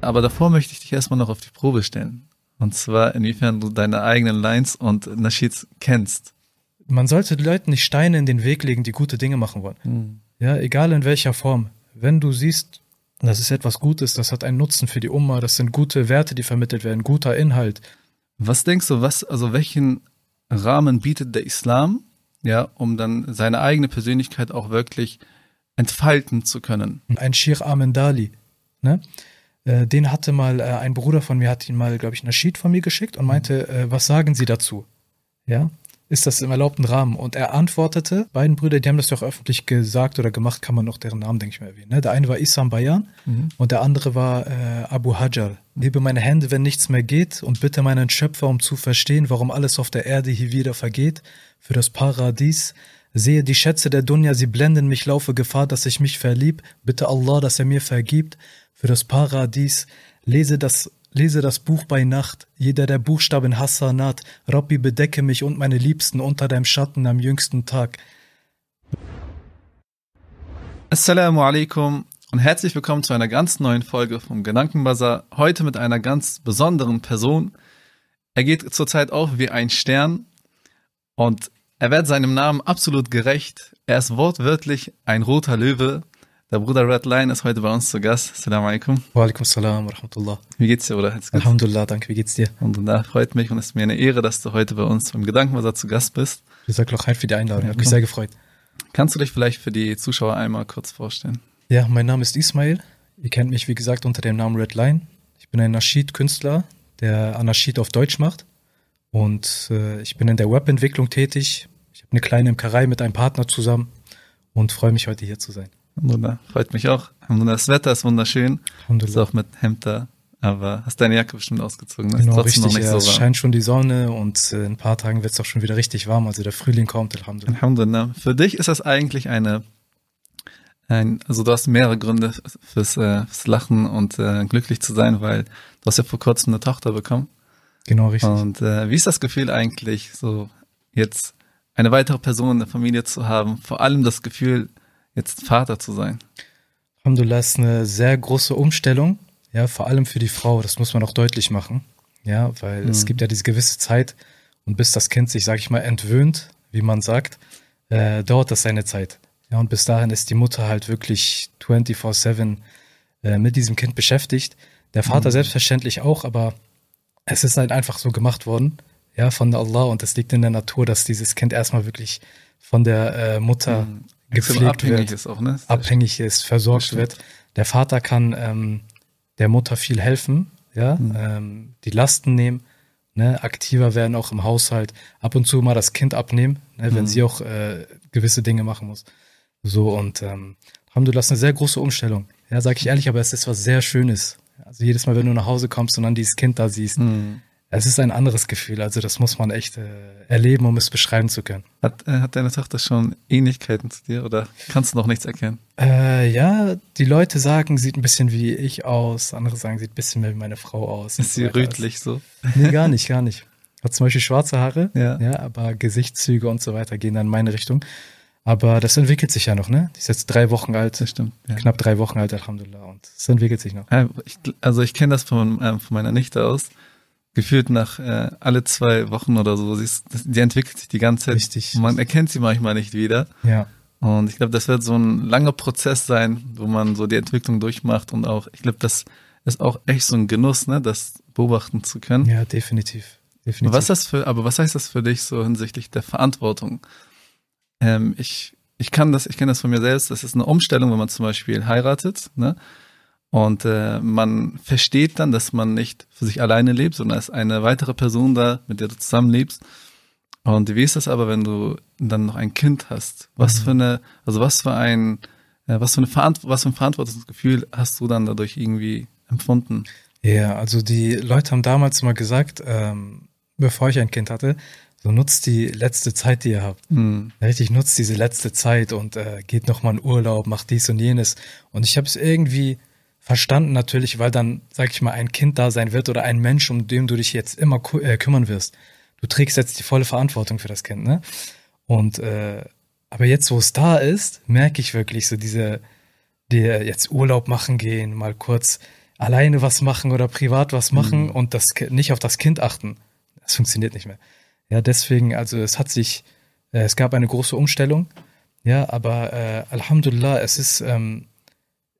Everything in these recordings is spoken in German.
Aber davor möchte ich dich erstmal noch auf die Probe stellen. Und zwar, inwiefern du deine eigenen Lines und Nashids kennst. Man sollte den Leuten nicht Steine in den Weg legen, die gute Dinge machen wollen. Hm. Ja, egal in welcher Form. Wenn du siehst, das ist etwas Gutes, das hat einen Nutzen für die Umma, das sind gute Werte, die vermittelt werden, guter Inhalt. Was denkst du, was, also welchen Rahmen bietet der Islam, ja, um dann seine eigene Persönlichkeit auch wirklich entfalten zu können? Ein Sheikh Amendali, ne? Äh, den hatte mal, äh, ein Bruder von mir hat ihn mal, glaube ich, Naschid von mir geschickt und meinte, äh, was sagen Sie dazu? Ja, ist das im erlaubten Rahmen? Und er antwortete, beiden Brüder, die haben das doch öffentlich gesagt oder gemacht, kann man noch deren Namen, denke ich mal, erwähnen. Ne? Der eine war Isam Bayan Mhm. und der andere war äh, Abu Hajar. Hebe meine Hände, wenn nichts mehr geht und bitte meinen Schöpfer, um zu verstehen, warum alles auf der Erde hier wieder vergeht, für das Paradies. Sehe die Schätze der Dunja, sie blenden mich, laufe Gefahr, dass ich mich verlieb. Bitte Allah, dass er mir vergibt. Für das Paradies. Lese das, lese das Buch bei Nacht. Jeder der Buchstaben Hassanat. Rabbi, bedecke mich und meine Liebsten unter deinem Schatten am jüngsten Tag. Assalamu alaikum und herzlich willkommen zu einer ganz neuen Folge vom Gedankenbazar. Heute mit einer ganz besonderen Person. Er geht zurzeit auf wie ein Stern und er wird seinem Namen absolut gerecht. Er ist wortwörtlich ein roter Löwe. Der Bruder Red Lion ist heute bei uns zu Gast. Assalamu alaikum. Wa alaikum salam wa rahmatullah. Wie geht's dir, Bruder? Alhamdulillah, danke, wie geht's dir? Da freut mich und es ist mir eine Ehre, dass du heute bei uns beim Gedankenbazar zu Gast bist. Ich sag noch für die Einladung, Ja, hat mich sehr gefreut. Kannst du dich vielleicht für die Zuschauer einmal kurz vorstellen? Ja, mein Name ist Ismail. Ihr kennt mich, wie gesagt, unter dem Namen Red Line. Ich bin ein Naschid-Künstler, der Anashid auf Deutsch macht. Und äh, ich bin in der Webentwicklung tätig. Ich habe eine kleine Imkerei mit einem Partner zusammen und freue mich, heute hier zu sein. Alhamdulillah, freut mich auch. Das Wetter ist wunderschön. Ist auch mit Hemd da. Aber hast deine Jacke bestimmt ausgezogen, ne? Genau, richtig. noch nicht ja, so es scheint schon die Sonne und äh, in ein paar Tagen wird es auch schon wieder richtig warm. Also der Frühling kommt, Alhamdulillah. Alhamdulillah. Für dich ist das eigentlich eine, ein, also du hast mehrere Gründe fürs, äh, fürs Lachen und äh, glücklich zu sein, weil du hast ja vor kurzem eine Tochter bekommen. Genau, richtig. Und äh, wie ist das Gefühl eigentlich, so jetzt eine weitere Person in der Familie zu haben? Vor allem das Gefühl, jetzt Vater zu sein. Alhamdulillah ist eine sehr große Umstellung, ja, vor allem für die Frau, das muss man auch deutlich machen, ja, weil es Mhm. gibt ja diese gewisse Zeit und bis das Kind sich, sag ich mal, entwöhnt, wie man sagt, äh, dauert das seine Zeit. Ja, und bis dahin ist die Mutter halt wirklich 24-7 äh, mit diesem Kind beschäftigt. Der Vater Mhm. selbstverständlich auch, aber es ist halt einfach so gemacht worden, ja, von Allah und es liegt in der Natur, dass dieses Kind erstmal wirklich von der äh, Mutter Mhm. Gepflegt abhängig wird ist auch, ne? Abhängig ist, versorgt wird. Der Vater kann ähm, der Mutter viel helfen, ja, Mhm. ähm, die Lasten nehmen, ne, aktiver werden auch im Haushalt, ab und zu mal das Kind abnehmen, ne, wenn Mhm. sie auch äh, gewisse Dinge machen muss. So und ähm, Alhamdulillah, das ist eine sehr große Umstellung. Ja, sag ich ehrlich, aber es ist was sehr Schönes. Also jedes Mal, wenn du nach Hause kommst und dann dieses Kind da siehst, Mhm. Es ist ein anderes Gefühl. Also das muss man echt äh, erleben, um es beschreiben zu können. Hat, äh, hat deine Tochter schon Ähnlichkeiten zu dir oder kannst du noch nichts erkennen? Äh, ja, die Leute sagen, sieht ein bisschen wie ich aus. Andere sagen, sieht ein bisschen mehr wie meine Frau aus. Ist sie rötlich so? Nee, gar nicht, gar nicht. Hat zum Beispiel schwarze Haare, Ja. ja, aber Gesichtszüge und so weiter gehen dann in meine Richtung. Aber das entwickelt sich ja noch, ne? Die ist jetzt drei Wochen alt, Das stimmt. Ja. knapp drei Wochen alt, Alhamdulillah. Und es entwickelt sich noch. Also ich kenne das von, ähm, von meiner Nichte aus. Gefühlt nach äh, alle zwei Wochen oder so. Sie, ist, das- die entwickelt sich die ganze Zeit. Richtig. Man erkennt sie manchmal nicht wieder. Ja, Und ich glaube, das wird so ein langer Prozess sein, wo man so die Entwicklung durchmacht und auch, ich glaube, das ist auch echt so ein Genuss, ne, das beobachten zu können. ja, definitiv. definitiv. Was das für, aber was heißt das für dich so hinsichtlich der Verantwortung? Ähm, ich, ich kann das, ich kenne das von mir selbst, das ist eine Umstellung, wenn man zum Beispiel heiratet, ne? Und äh, man versteht dann, dass man nicht für sich alleine lebt, sondern es ist eine weitere Person da, mit der du zusammenlebst. Und wie ist das aber, wenn du dann noch ein Kind hast? Was Mhm. für eine, also was für ein, äh, was für eine Verant was für ein Verantwortungsgefühl hast du dann dadurch irgendwie empfunden? Ja, also die Leute haben damals mal gesagt, ähm, bevor ich ein Kind hatte, so nutzt die letzte Zeit, die ihr habt. Hm. Richtig, nutzt diese letzte Zeit und äh, geht nochmal in Urlaub, macht dies und jenes. Und ich habe es irgendwie verstanden natürlich, weil dann, sag ich mal, ein Kind da sein wird oder ein Mensch, um den du dich jetzt immer ku- äh, kümmern wirst. Du trägst jetzt die volle Verantwortung für das Kind, ne? Und äh, aber jetzt, wo es da ist, merke ich wirklich so diese, die jetzt Urlaub machen gehen, mal kurz alleine was machen oder privat was machen mhm. und das nicht auf das Kind achten. Das funktioniert nicht mehr. Ja, deswegen, also es hat sich, äh, es gab eine große Umstellung. Ja, aber äh, Alhamdulillah, es ist, ähm,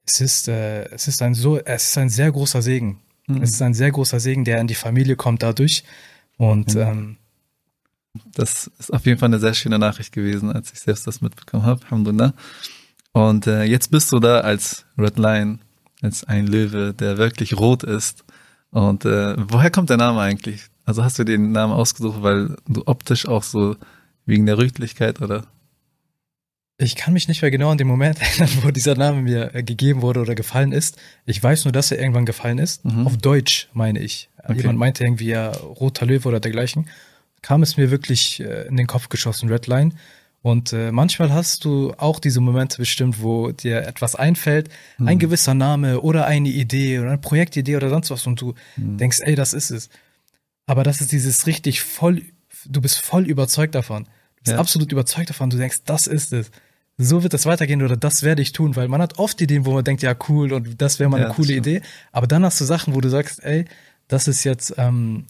es ist, äh, es ist ein so, es ist ein sehr großer Segen. Mhm. Es ist ein sehr großer Segen, der in die Familie kommt dadurch. Und mhm. ähm, das ist auf jeden Fall eine sehr schöne Nachricht gewesen, als ich selbst das mitbekommen habe. Alhamdulillah. Und äh, jetzt bist du da als Red Lion, als ein Löwe, der wirklich rot ist. Und äh, woher kommt der Name eigentlich? Also hast du den Namen ausgesucht, weil du optisch auch so wegen der Rötlichkeit oder? Ich kann mich nicht mehr genau an den Moment erinnern, wo dieser Name mir äh, gegeben wurde oder gefallen ist. Ich weiß nur, dass er irgendwann gefallen ist. Mhm. Auf Deutsch meine ich. Okay. Jemand meinte irgendwie ja roter Löwe oder dergleichen. Kam es mir wirklich äh, in den Kopf geschossen, Redline. Und äh, manchmal hast du auch diese Momente bestimmt, wo dir etwas einfällt, mhm. ein gewisser Name oder eine Idee oder eine Projektidee oder sonst was und du mhm. denkst, ey, das ist es. Aber das ist dieses richtig voll, du bist voll überzeugt davon. Du bist ja. absolut überzeugt davon. Du denkst, das ist es so wird es weitergehen oder das werde ich tun, weil man hat oft Ideen, wo man denkt, ja cool und das wäre mal eine ja, coole Idee, aber dann hast du Sachen, wo du sagst, ey, das ist jetzt, ähm,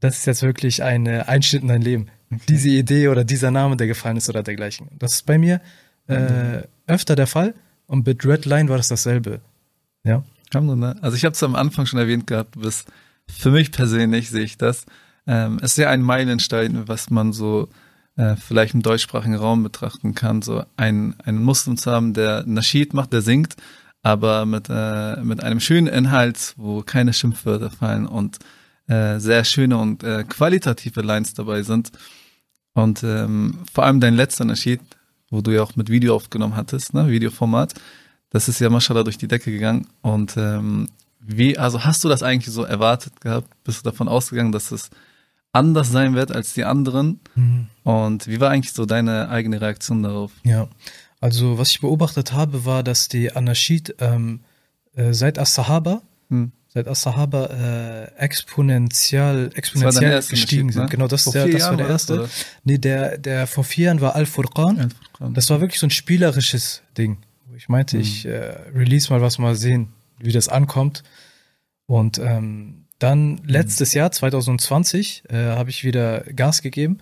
das ist jetzt wirklich ein Einschnitt in dein Leben. Okay. Diese Idee oder dieser Name, der gefallen ist oder dergleichen. Das ist bei mir äh, öfter der Fall und mit Redline war das dasselbe. Ja. Also ich habe es am Anfang schon erwähnt gehabt, du bist für mich persönlich sehe ich das. Ähm, es ist ja ein Meilenstein, was man so äh, vielleicht im deutschsprachigen Raum betrachten kann, so einen, einen Muslim zu haben, der Naschid macht, der singt, aber mit, äh, mit einem schönen Inhalt, wo keine Schimpfwörter fallen und äh, sehr schöne und äh, qualitative Lines dabei sind. Und ähm, vor allem dein letzter Naschid, wo du ja auch mit Video aufgenommen hattest, ne, Videoformat, das ist ja mashallah durch die Decke gegangen. Und ähm, wie, also hast du das eigentlich so erwartet gehabt? Bist du davon ausgegangen, dass es anders sein wird als die anderen. Mhm. Und wie war eigentlich so deine eigene Reaktion darauf? Ja, also was ich beobachtet habe, war, dass die Anashid ähm, äh, seit As-Sahaba, mhm. seit As-Sahaba äh, exponentiell, exponentiell gestiegen sind. Ne? Genau, das, der, das war der erste. Oder? Nee, der, der vor vier Jahren war Al-Furqan. Al das war wirklich so ein spielerisches Ding. Ich meinte, mhm. ich äh, release mal was, mal sehen, wie das ankommt. Und ähm, dann letztes Jahr, 2020, äh, habe ich wieder Gas gegeben,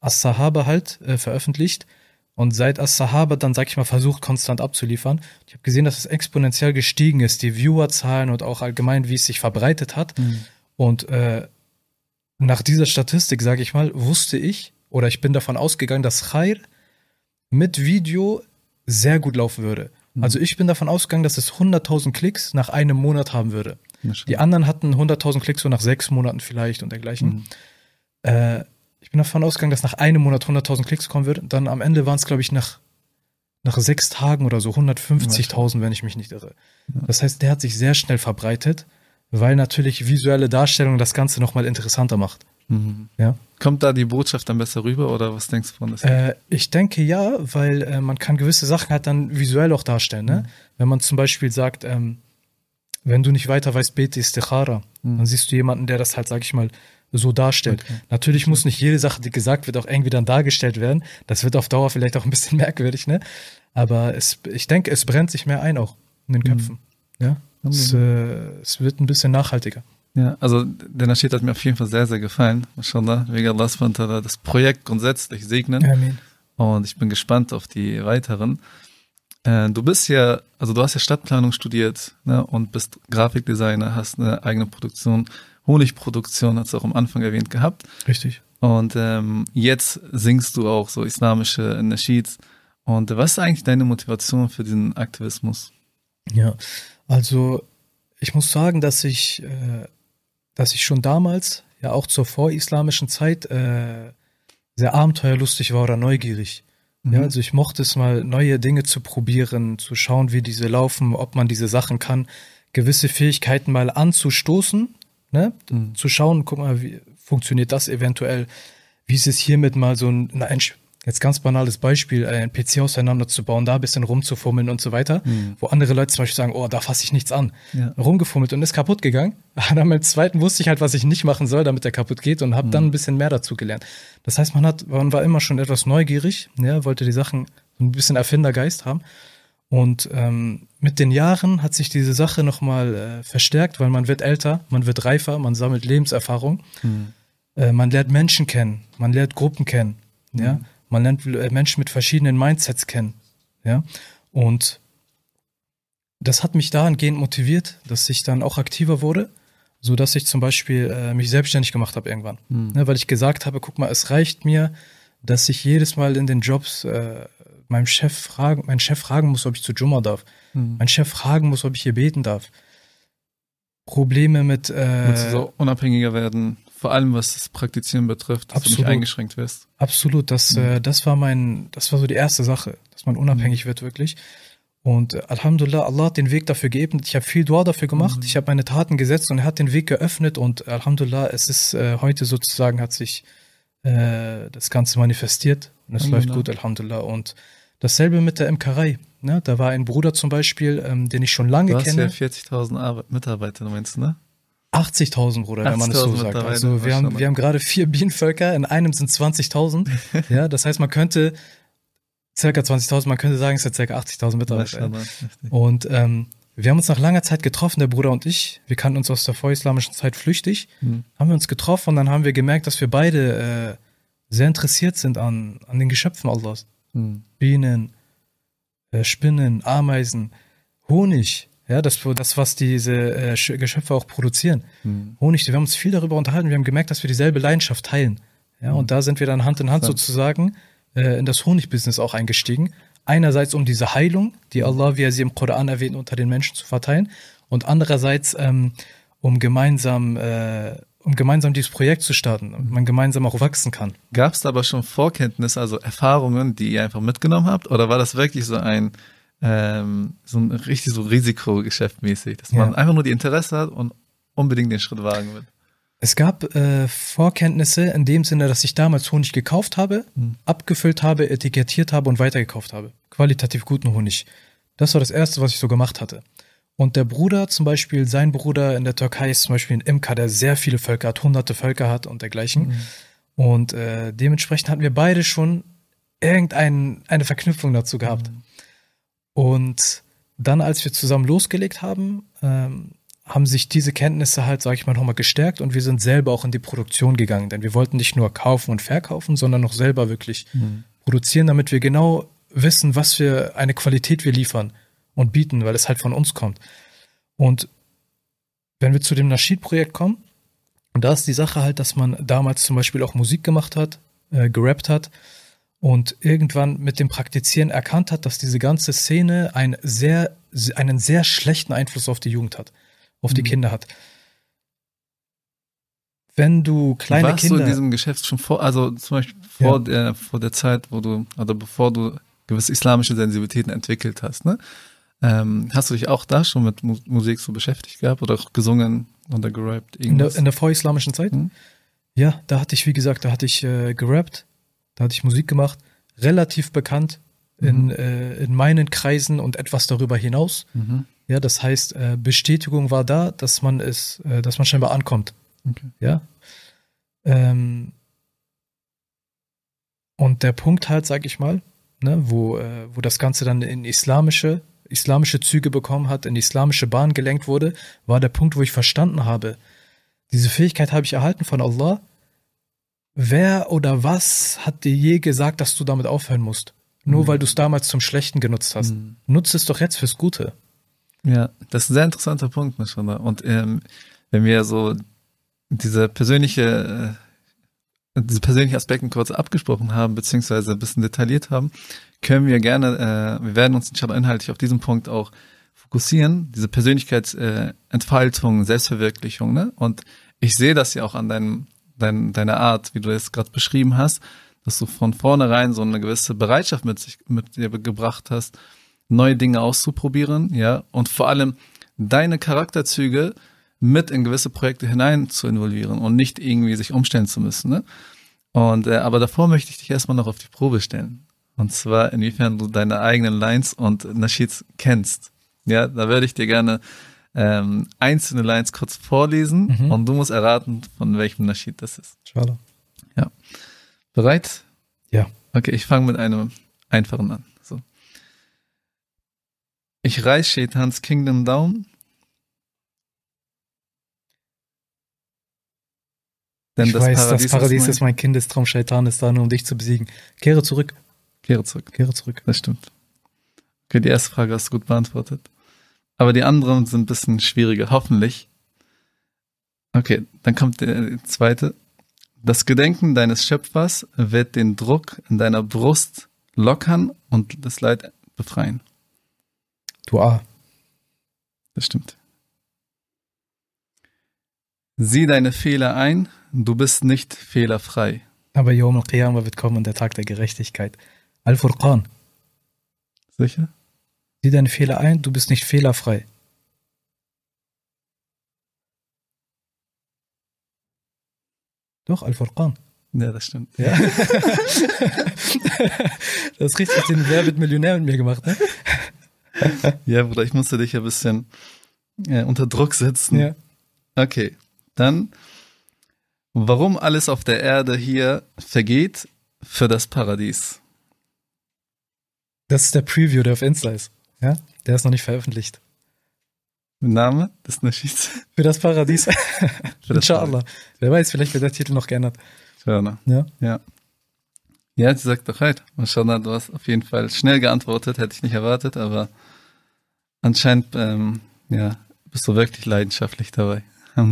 As-Sahaba halt äh, veröffentlicht. Und seit As-Sahaba dann, sag ich mal, versucht, konstant abzuliefern. Ich habe gesehen, dass es exponentiell gestiegen ist, die Viewerzahlen und auch allgemein, wie es sich verbreitet hat. Mhm. Und äh, nach dieser Statistik, sage ich mal, wusste ich oder ich bin davon ausgegangen, dass Khair mit Video sehr gut laufen würde. Mhm. Also ich bin davon ausgegangen, dass es 100.000 Klicks nach einem Monat haben würde. Die anderen hatten 100.000 Klicks so nach sechs Monaten vielleicht und dergleichen. Mhm. Äh, ich bin davon ausgegangen, dass nach einem Monat 100.000 Klicks kommen wird. Dann am Ende waren es, glaube ich, nach, nach sechs Tagen oder so 150.000, wenn ich mich nicht irre. Ja. Das heißt, der hat sich sehr schnell verbreitet, weil natürlich visuelle Darstellung das Ganze nochmal interessanter macht. Mhm. Ja. Kommt da die Botschaft dann besser rüber oder was denkst du von das? Äh, ich denke ja, weil äh, man kann gewisse Sachen halt dann visuell auch darstellen. Ne? Mhm. Wenn man zum Beispiel sagt, ähm, wenn du nicht weiter weißt, bete Istikhara. Mhm. Dann siehst du jemanden, der das halt, sag ich mal, so darstellt. Okay. Natürlich muss nicht jede Sache, die gesagt wird, auch irgendwie dann dargestellt werden. Das wird auf Dauer vielleicht auch ein bisschen merkwürdig, ne? Aber es, ich denke, es brennt sich mehr ein auch in den Köpfen. Mhm. Ja. Es, äh, es wird ein bisschen nachhaltiger. Ja, also der Naschid hat mir auf jeden Fall sehr, sehr gefallen. Mashallah, wegen Allah das Projekt grundsätzlich segnen. Amen. Und ich bin gespannt auf die weiteren. Äh, du bist ja, also du hast ja Stadtplanung studiert ne, und bist Grafikdesigner, hast eine eigene Produktion, Honigproduktion, hast du auch am Anfang erwähnt gehabt. Richtig. Und ähm, jetzt singst du auch so islamische Nasheeds. Und was ist eigentlich deine Motivation für diesen Aktivismus? Ja, also ich muss sagen, dass ich, äh, dass ich schon damals, ja auch zur vorislamischen Zeit, äh, sehr abenteuerlustig war oder neugierig. Mhm. Ja, also ich mochte es mal, neue Dinge zu probieren, zu schauen, wie diese laufen, ob man diese Sachen kann, gewisse Fähigkeiten mal anzustoßen, ne? Mhm. Zu schauen, guck mal, wie funktioniert das eventuell? Wie ist es hiermit mal so ein, ein Jetzt ganz banales Beispiel, äh, ein PC auseinanderzubauen, da ein bisschen rumzufummeln und so weiter, mhm. wo andere Leute zum Beispiel sagen, oh, da fasse ich nichts an. Ja. Rumgefummelt und ist kaputt gegangen. dann beim zweiten wusste ich halt, was ich nicht machen soll, damit der kaputt geht und habe mhm. dann ein bisschen mehr dazu gelernt. Das heißt, man hat, man war immer schon etwas neugierig, ja, wollte die Sachen ein bisschen Erfindergeist haben. Und ähm, mit den Jahren hat sich diese Sache nochmal äh, verstärkt, weil man wird älter, man wird reifer, man sammelt Lebenserfahrung, Mhm. äh, man lernt Menschen kennen, man lernt Gruppen kennen, ja, man lernt äh, Menschen mit verschiedenen Mindsets kennen, ja, und das hat mich dahingehend motiviert, dass ich dann auch aktiver wurde, so dass ich zum Beispiel äh, mich selbstständig gemacht habe irgendwann, Mhm. ne, weil ich gesagt habe, guck mal, es reicht mir, dass ich jedes Mal in den Jobs äh, meinem Chef fragen, meinen Chef fragen muss, ob ich zu Jumma darf, Mhm. mein Chef fragen muss, ob ich hier beten darf. Probleme mit, äh, so unabhängiger werden, vor allem was das Praktizieren betrifft, dass du Absolut. nicht eingeschränkt wirst. absolut, das, Mhm. äh, das war mein, das war so die erste Sache, dass man unabhängig wird wirklich. Und äh, Alhamdulillah, Allah hat den Weg dafür geebnet. Ich habe viel Dua dafür gemacht. Mhm. Ich habe meine Taten gesetzt und er hat den Weg geöffnet. Und Alhamdulillah, es ist äh, heute sozusagen hat sich äh, das Ganze manifestiert. Und es läuft gut, Alhamdulillah. Und dasselbe mit der Imkerei. Ne? Da war ein Bruder zum Beispiel, ähm, den ich schon lange Du hast kenne. ja 40.000 Arbe- Mitarbeiter, meinst du, ne? 80.000, Bruder, wenn man es so 80.000 sagt. Also wir haben, wir haben gerade vier Bienenvölker, in einem sind 20.000. ja, das heißt, man könnte circa 20.000, man könnte sagen, es sind circa 80.000 Mitarbeiter. Und ähm, wir haben uns nach langer Zeit getroffen, der Bruder und ich. Wir kannten uns aus der vorislamischen Zeit flüchtig. Mhm. Haben wir uns getroffen und dann haben wir gemerkt, dass wir beide äh, sehr interessiert sind an, an den Geschöpfen Allahs. Mhm. Bienen, äh, Spinnen, Ameisen, Honig. Ja, das, das was diese äh, Sch- Geschöpfe auch produzieren. Mhm. Honig, wir haben uns viel darüber unterhalten. Wir haben gemerkt, dass wir dieselbe Leidenschaft teilen. Ja, und da sind wir dann Hand in Hand sozusagen äh, in das Honigbusiness auch eingestiegen. Einerseits um diese Heilung, die Allah, wie er sie im Koran erwähnt, unter den Menschen zu verteilen. Und andererseits ähm, um gemeinsam, äh, um gemeinsam dieses Projekt zu starten, damit man gemeinsam auch wachsen kann. Gab es da aber schon Vorkenntnisse, also Erfahrungen, die ihr einfach mitgenommen habt? Oder war das wirklich so ein, ähm, so ein richtig so Risikogeschäft mäßig, dass man Ja. einfach nur die Interesse hat und unbedingt den Schritt wagen will? Es gab äh, Vorkenntnisse in dem Sinne, dass ich damals Honig gekauft habe, Mhm. abgefüllt habe, etikettiert habe und weitergekauft habe. Qualitativ guten Honig. Das war das Erste, was ich so gemacht hatte. Und der Bruder zum Beispiel, sein Bruder in der Türkei ist zum Beispiel ein Imker, der sehr viele Völker hat, hunderte Völker hat und dergleichen. Und äh, dementsprechend hatten wir beide schon irgendeine eine Verknüpfung dazu gehabt. Und dann, als wir zusammen losgelegt haben, ähm, haben sich diese Kenntnisse halt, sag ich mal, nochmal gestärkt und wir sind selber auch in die Produktion gegangen. Denn wir wollten nicht nur kaufen und verkaufen, sondern noch selber wirklich produzieren, damit wir genau wissen, was für eine Qualität wir liefern und bieten, weil es halt von uns kommt. Und wenn wir zu dem Nasheed-Projekt kommen, und da ist die Sache halt, dass man damals zum Beispiel auch Musik gemacht hat, äh, gerappt hat und irgendwann mit dem Praktizieren erkannt hat, dass diese ganze Szene ein sehr, einen sehr schlechten Einfluss auf die Jugend hat, auf die Mhm. Kinder hat. Wenn du kleine Warst Kinder. du in diesem Geschäft schon vor, also zum Beispiel vor, der, vor der Zeit, wo du, oder bevor du gewisse islamische Sensibilitäten entwickelt hast, ne? Ähm, hast du dich auch da schon mit Mu Musik so beschäftigt gehabt oder auch gesungen oder gerappt? in, der, in der vorislamischen Zeit? Mhm. Ja, da hatte ich, wie gesagt, da hatte ich äh, gerappt, da hatte ich Musik gemacht, relativ bekannt in, Mhm. äh, in meinen Kreisen und etwas darüber hinaus. mhm. Ja, das heißt, äh, Bestätigung war da, dass man es, äh, dass man scheinbar ankommt. Okay. Ja. Ähm, und der Punkt halt, sag ich mal, ne, wo, äh, wo das Ganze dann in islamische, islamische Züge bekommen hat, in islamische Bahn gelenkt wurde, war der Punkt, wo ich verstanden habe, diese Fähigkeit habe ich erhalten von Allah. Wer oder was hat dir je gesagt, dass du damit aufhören musst? Nur Mhm. weil du es damals zum Schlechten genutzt hast. Mhm. Nutze es doch jetzt fürs Gute. Ja, das ist ein sehr interessanter Punkt, Mashallah. Und ähm, wenn wir so diese persönliche, äh, diese persönlichen Aspekte kurz abgesprochen haben, beziehungsweise ein bisschen detailliert haben, können wir gerne, äh, wir werden uns inshallah inhaltlich auf diesen Punkt auch fokussieren, diese Persönlichkeitsentfaltung, äh, Selbstverwirklichung, ne? Und ich sehe das ja auch an deinem, dein, deiner Art, wie du es gerade beschrieben hast, dass du von vornherein so eine gewisse Bereitschaft mit sich, mit dir gebracht hast, neue Dinge auszuprobieren, ja, und vor allem deine Charakterzüge mit in gewisse Projekte hinein zu involvieren und nicht irgendwie sich umstellen zu müssen, ne? Und äh, aber davor möchte ich dich erstmal noch auf die Probe stellen. Und zwar inwiefern du deine eigenen Lines und Nasheeds kennst. Ja, da würde ich dir gerne ähm, einzelne Lines kurz vorlesen Mhm. und du musst erraten, von welchem Nasheed das ist. Inshallah. Bereit? Ja. Okay, ich fange mit einem einfachen an. So. Ich reiß Shaitans Kingdom down. Denn ich das weiß, Paradies, das Paradies ist ist mein Kindestraum, Shaitan ist da nur, um dich zu besiegen. Kehre zurück, Kehre zurück. kehre zurück. Das stimmt. Okay, die erste Frage hast du gut beantwortet. Aber die anderen sind ein bisschen schwieriger, hoffentlich. Okay, dann kommt die zweite. Das Gedenken deines Schöpfers wird den Druck in deiner Brust lockern und das Leid befreien. Dua. Das stimmt. Sieh deine Fehler ein, du bist nicht fehlerfrei. Aber Yom al-Qiyamah wird kommen, der Tag der Gerechtigkeit. Al-Furqan. Sicher? Sieh deine Fehler ein, du bist nicht fehlerfrei. Doch, Al-Furqan. Ja, das stimmt. Ja. das ist richtig den Wer wird Millionär mit mir gemacht, ne? Ja, Bruder, ich musste dich ein bisschen äh, unter Druck setzen. Ja. Okay, dann, warum alles auf der Erde hier vergeht für das Paradies? Das ist der Preview, der auf Insta ist. Ja? Der ist noch nicht veröffentlicht. Name des Naschis? Für das Paradies. Für das Inshallah. Wer weiß, vielleicht wird der Titel noch geändert. Schöner. Ja. Ja. Ja, sie sagt doch halt. Mashallah, du hast auf jeden Fall schnell geantwortet, hätte ich nicht erwartet, aber anscheinend, ähm, ja, bist du wirklich leidenschaftlich dabei.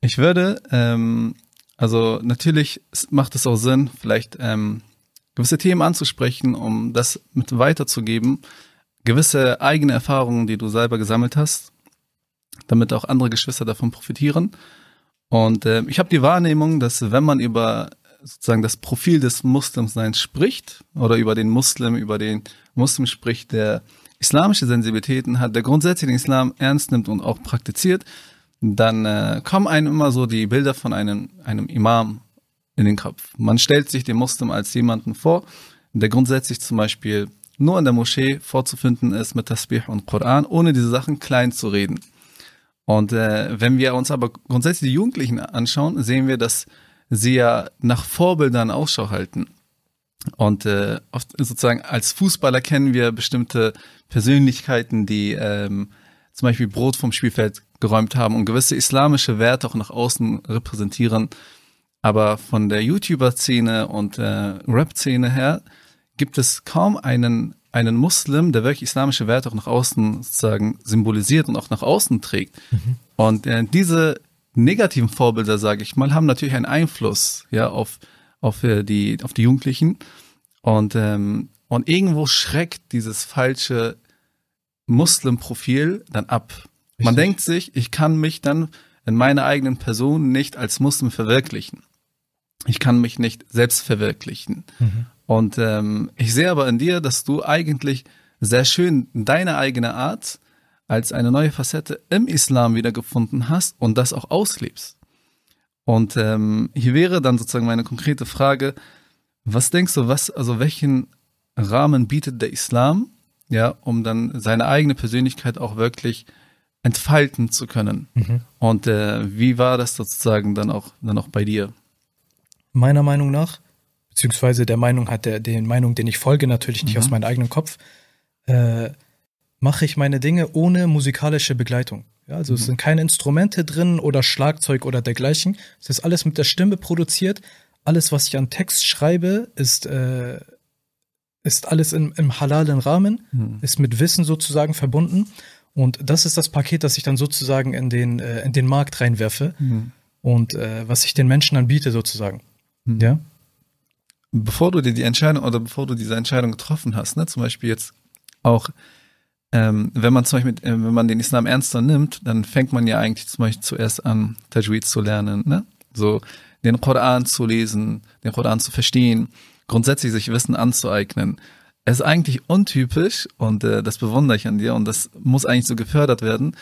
Ich würde, ähm, also natürlich macht es auch Sinn, vielleicht ähm, gewisse Themen anzusprechen, um das mit weiterzugeben, gewisse eigene Erfahrungen, die du selber gesammelt hast, damit auch andere Geschwister davon profitieren. Und äh, ich habe die Wahrnehmung, dass wenn man über sozusagen das Profil des Muslimseins spricht oder über den Muslim, über den Muslim spricht, der islamische Sensibilitäten hat, der grundsätzlich den Islam ernst nimmt und auch praktiziert, dann äh, kommen einem immer so die Bilder von einem, einem Imam in den Kopf. Man stellt sich den Muslim als jemanden vor, der grundsätzlich zum Beispiel nur in der Moschee vorzufinden ist mit Tasbih und Koran, ohne diese Sachen klein zu reden. Und äh, wenn wir uns aber grundsätzlich die Jugendlichen anschauen, sehen wir, dass sie ja nach Vorbildern Ausschau halten. Und äh, oft sozusagen als Fußballer kennen wir bestimmte Persönlichkeiten, die ähm, zum Beispiel Brot vom Spielfeld geräumt haben und gewisse islamische Werte auch nach außen repräsentieren. Aber von der YouTuber-Szene und äh, Rap-Szene her gibt es kaum einen, einen Muslim, der wirklich islamische Werte auch nach außen sozusagen symbolisiert und auch nach außen trägt. Mhm. Und äh, diese negativen Vorbilder, sage ich mal, haben natürlich einen Einfluss ja auf auf äh, die auf die Jugendlichen und ähm, und irgendwo schreckt dieses falsche Muslim-Profil dann ab. Richtig. Man denkt sich, ich kann mich dann in meiner eigenen Person nicht als Muslim verwirklichen. Ich kann mich nicht selbst verwirklichen. Mhm. Und ähm, ich sehe aber in dir, dass du eigentlich sehr schön deine eigene Art als eine neue Facette im Islam wiedergefunden hast und das auch auslebst. Und ähm, hier wäre dann sozusagen meine konkrete Frage, was denkst du, was, also welchen Rahmen bietet der Islam, ja, um dann seine eigene Persönlichkeit auch wirklich entfalten zu können? Mhm. Und äh, wie war das sozusagen dann auch, dann auch bei dir? Meiner Meinung nach, beziehungsweise der Meinung hat der, den Meinung, den ich folge, natürlich nicht mhm. aus meinem eigenen Kopf, äh, mache ich meine Dinge ohne musikalische Begleitung. Ja, also mhm. es sind keine Instrumente drin oder Schlagzeug oder dergleichen. Es ist alles mit der Stimme produziert. Alles, was ich an Text schreibe, ist, äh, ist alles im, im halalen Rahmen, mhm. ist mit Wissen sozusagen verbunden. Und das ist das Paket, das ich dann sozusagen in den, äh, in den Markt reinwerfe mhm. und äh, was ich den Menschen anbiete sozusagen. Mhm. Ja. Bevor du dir die Entscheidung oder bevor du diese Entscheidung getroffen hast, ne, zum Beispiel jetzt auch ähm, wenn man zum Beispiel, äh, wenn man den Islam ernster nimmt, dann fängt man ja eigentlich zum Beispiel zuerst an, Tajweed zu lernen, ne? So den Koran zu lesen, den Koran zu verstehen, grundsätzlich sich Wissen anzueignen. Es ist eigentlich untypisch und äh, das bewundere ich an dir und das muss eigentlich so gefördert werden,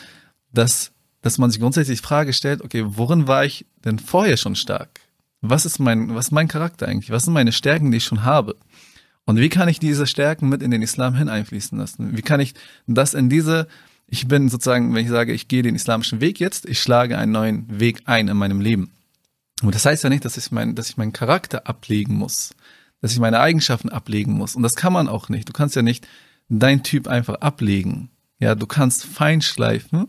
dass, dass man sich grundsätzlich die Frage stellt, okay, worin war ich denn vorher schon stark? Was ist mein, was ist mein Charakter eigentlich? Was sind meine Stärken, die ich schon habe? Und wie kann ich diese Stärken mit in den Islam hineinfließen lassen? Wie kann ich das in diese, ich bin sozusagen, wenn ich sage, ich gehe den islamischen Weg jetzt, ich schlage einen neuen Weg ein in meinem Leben. Und das heißt ja nicht, dass ich, mein, dass ich meinen Charakter ablegen muss, dass ich meine Eigenschaften ablegen muss. Und das kann man auch nicht. Du kannst ja nicht dein Typ einfach ablegen. Ja, du kannst fein schleifen.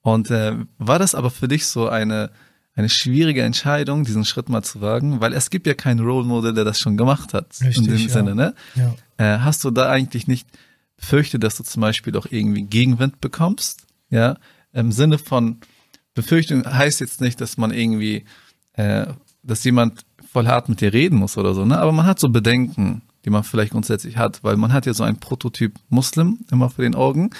Und äh, war das aber für dich so eine, eine schwierige Entscheidung, diesen Schritt mal zu wagen? Weil es gibt ja keinen Role Model, der das schon gemacht hat. Richtig, in dem ja. Sinne, ne? Ja. Äh, hast du da eigentlich nicht befürchtet, dass du zum Beispiel auch irgendwie Gegenwind bekommst? Ja, im Sinne von Befürchtung heißt jetzt nicht, dass man irgendwie, äh, dass jemand voll hart mit dir reden muss oder so, ne? Aber man hat so Bedenken, die man vielleicht grundsätzlich hat, weil man hat ja so ein Prototyp Muslim immer vor den Augen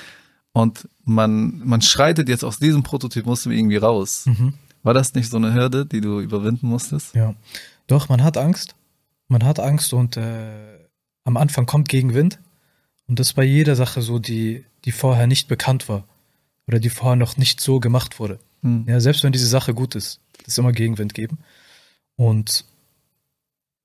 und man, man schreitet jetzt aus diesem Prototyp Muslim irgendwie raus. Mhm. War das nicht so eine Hürde, die du überwinden musstest? Ja. Doch, man hat Angst. Man hat Angst und äh, am Anfang kommt Gegenwind. Und das bei jeder Sache so, die, die vorher nicht bekannt war. Oder die vorher noch nicht so gemacht wurde. Hm. Ja, selbst wenn diese Sache gut ist, wird es immer Gegenwind geben. Und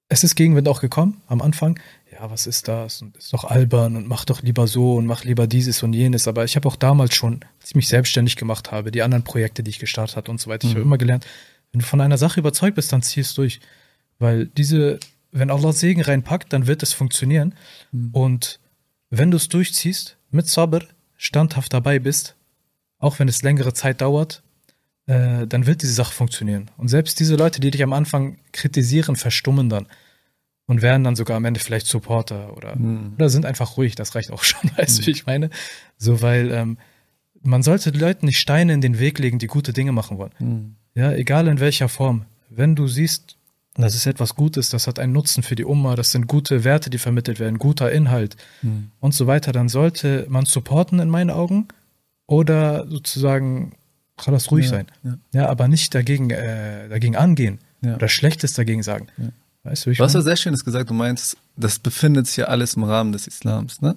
es ist Gegenwind auch gekommen am Anfang. Ja, was ist das? Und ist doch albern und mach doch lieber so und mach lieber dieses und jenes. Aber ich habe auch damals schon, als ich mich selbstständig gemacht habe, die anderen Projekte, die ich gestartet hatte und so weiter, ich habe Mhm. immer gelernt, wenn du von einer Sache überzeugt bist, dann zieh es durch. Weil diese, wenn Allah Segen reinpackt, dann wird es funktionieren. Mhm. Und wenn du es durchziehst, mit Sabr, standhaft dabei bist, auch wenn es längere Zeit dauert, äh, dann wird diese Sache funktionieren. Und selbst diese Leute, die dich am Anfang kritisieren, verstummen dann und werden dann sogar am Ende vielleicht Supporter oder, Hm. oder sind einfach ruhig. Das reicht auch schon, weißt du, wie ich meine? So, weil ähm, man sollte Leuten nicht Steine in den Weg legen, die gute Dinge machen wollen. Hm. Ja, egal in welcher Form. Wenn du siehst, das ist etwas Gutes, das hat einen Nutzen für die Umma, das sind gute Werte, die vermittelt werden, guter Inhalt Hm. und so weiter, dann sollte man supporten in meinen Augen oder sozusagen das ruhig Ja, sein. ja. Ja, aber nicht dagegen, äh, dagegen angehen Ja. oder Schlechtes dagegen sagen. Weißt du, wie ich Du hast was sehr Schönes gesagt, du meinst, das befindet sich ja alles im Rahmen des Islams, ne?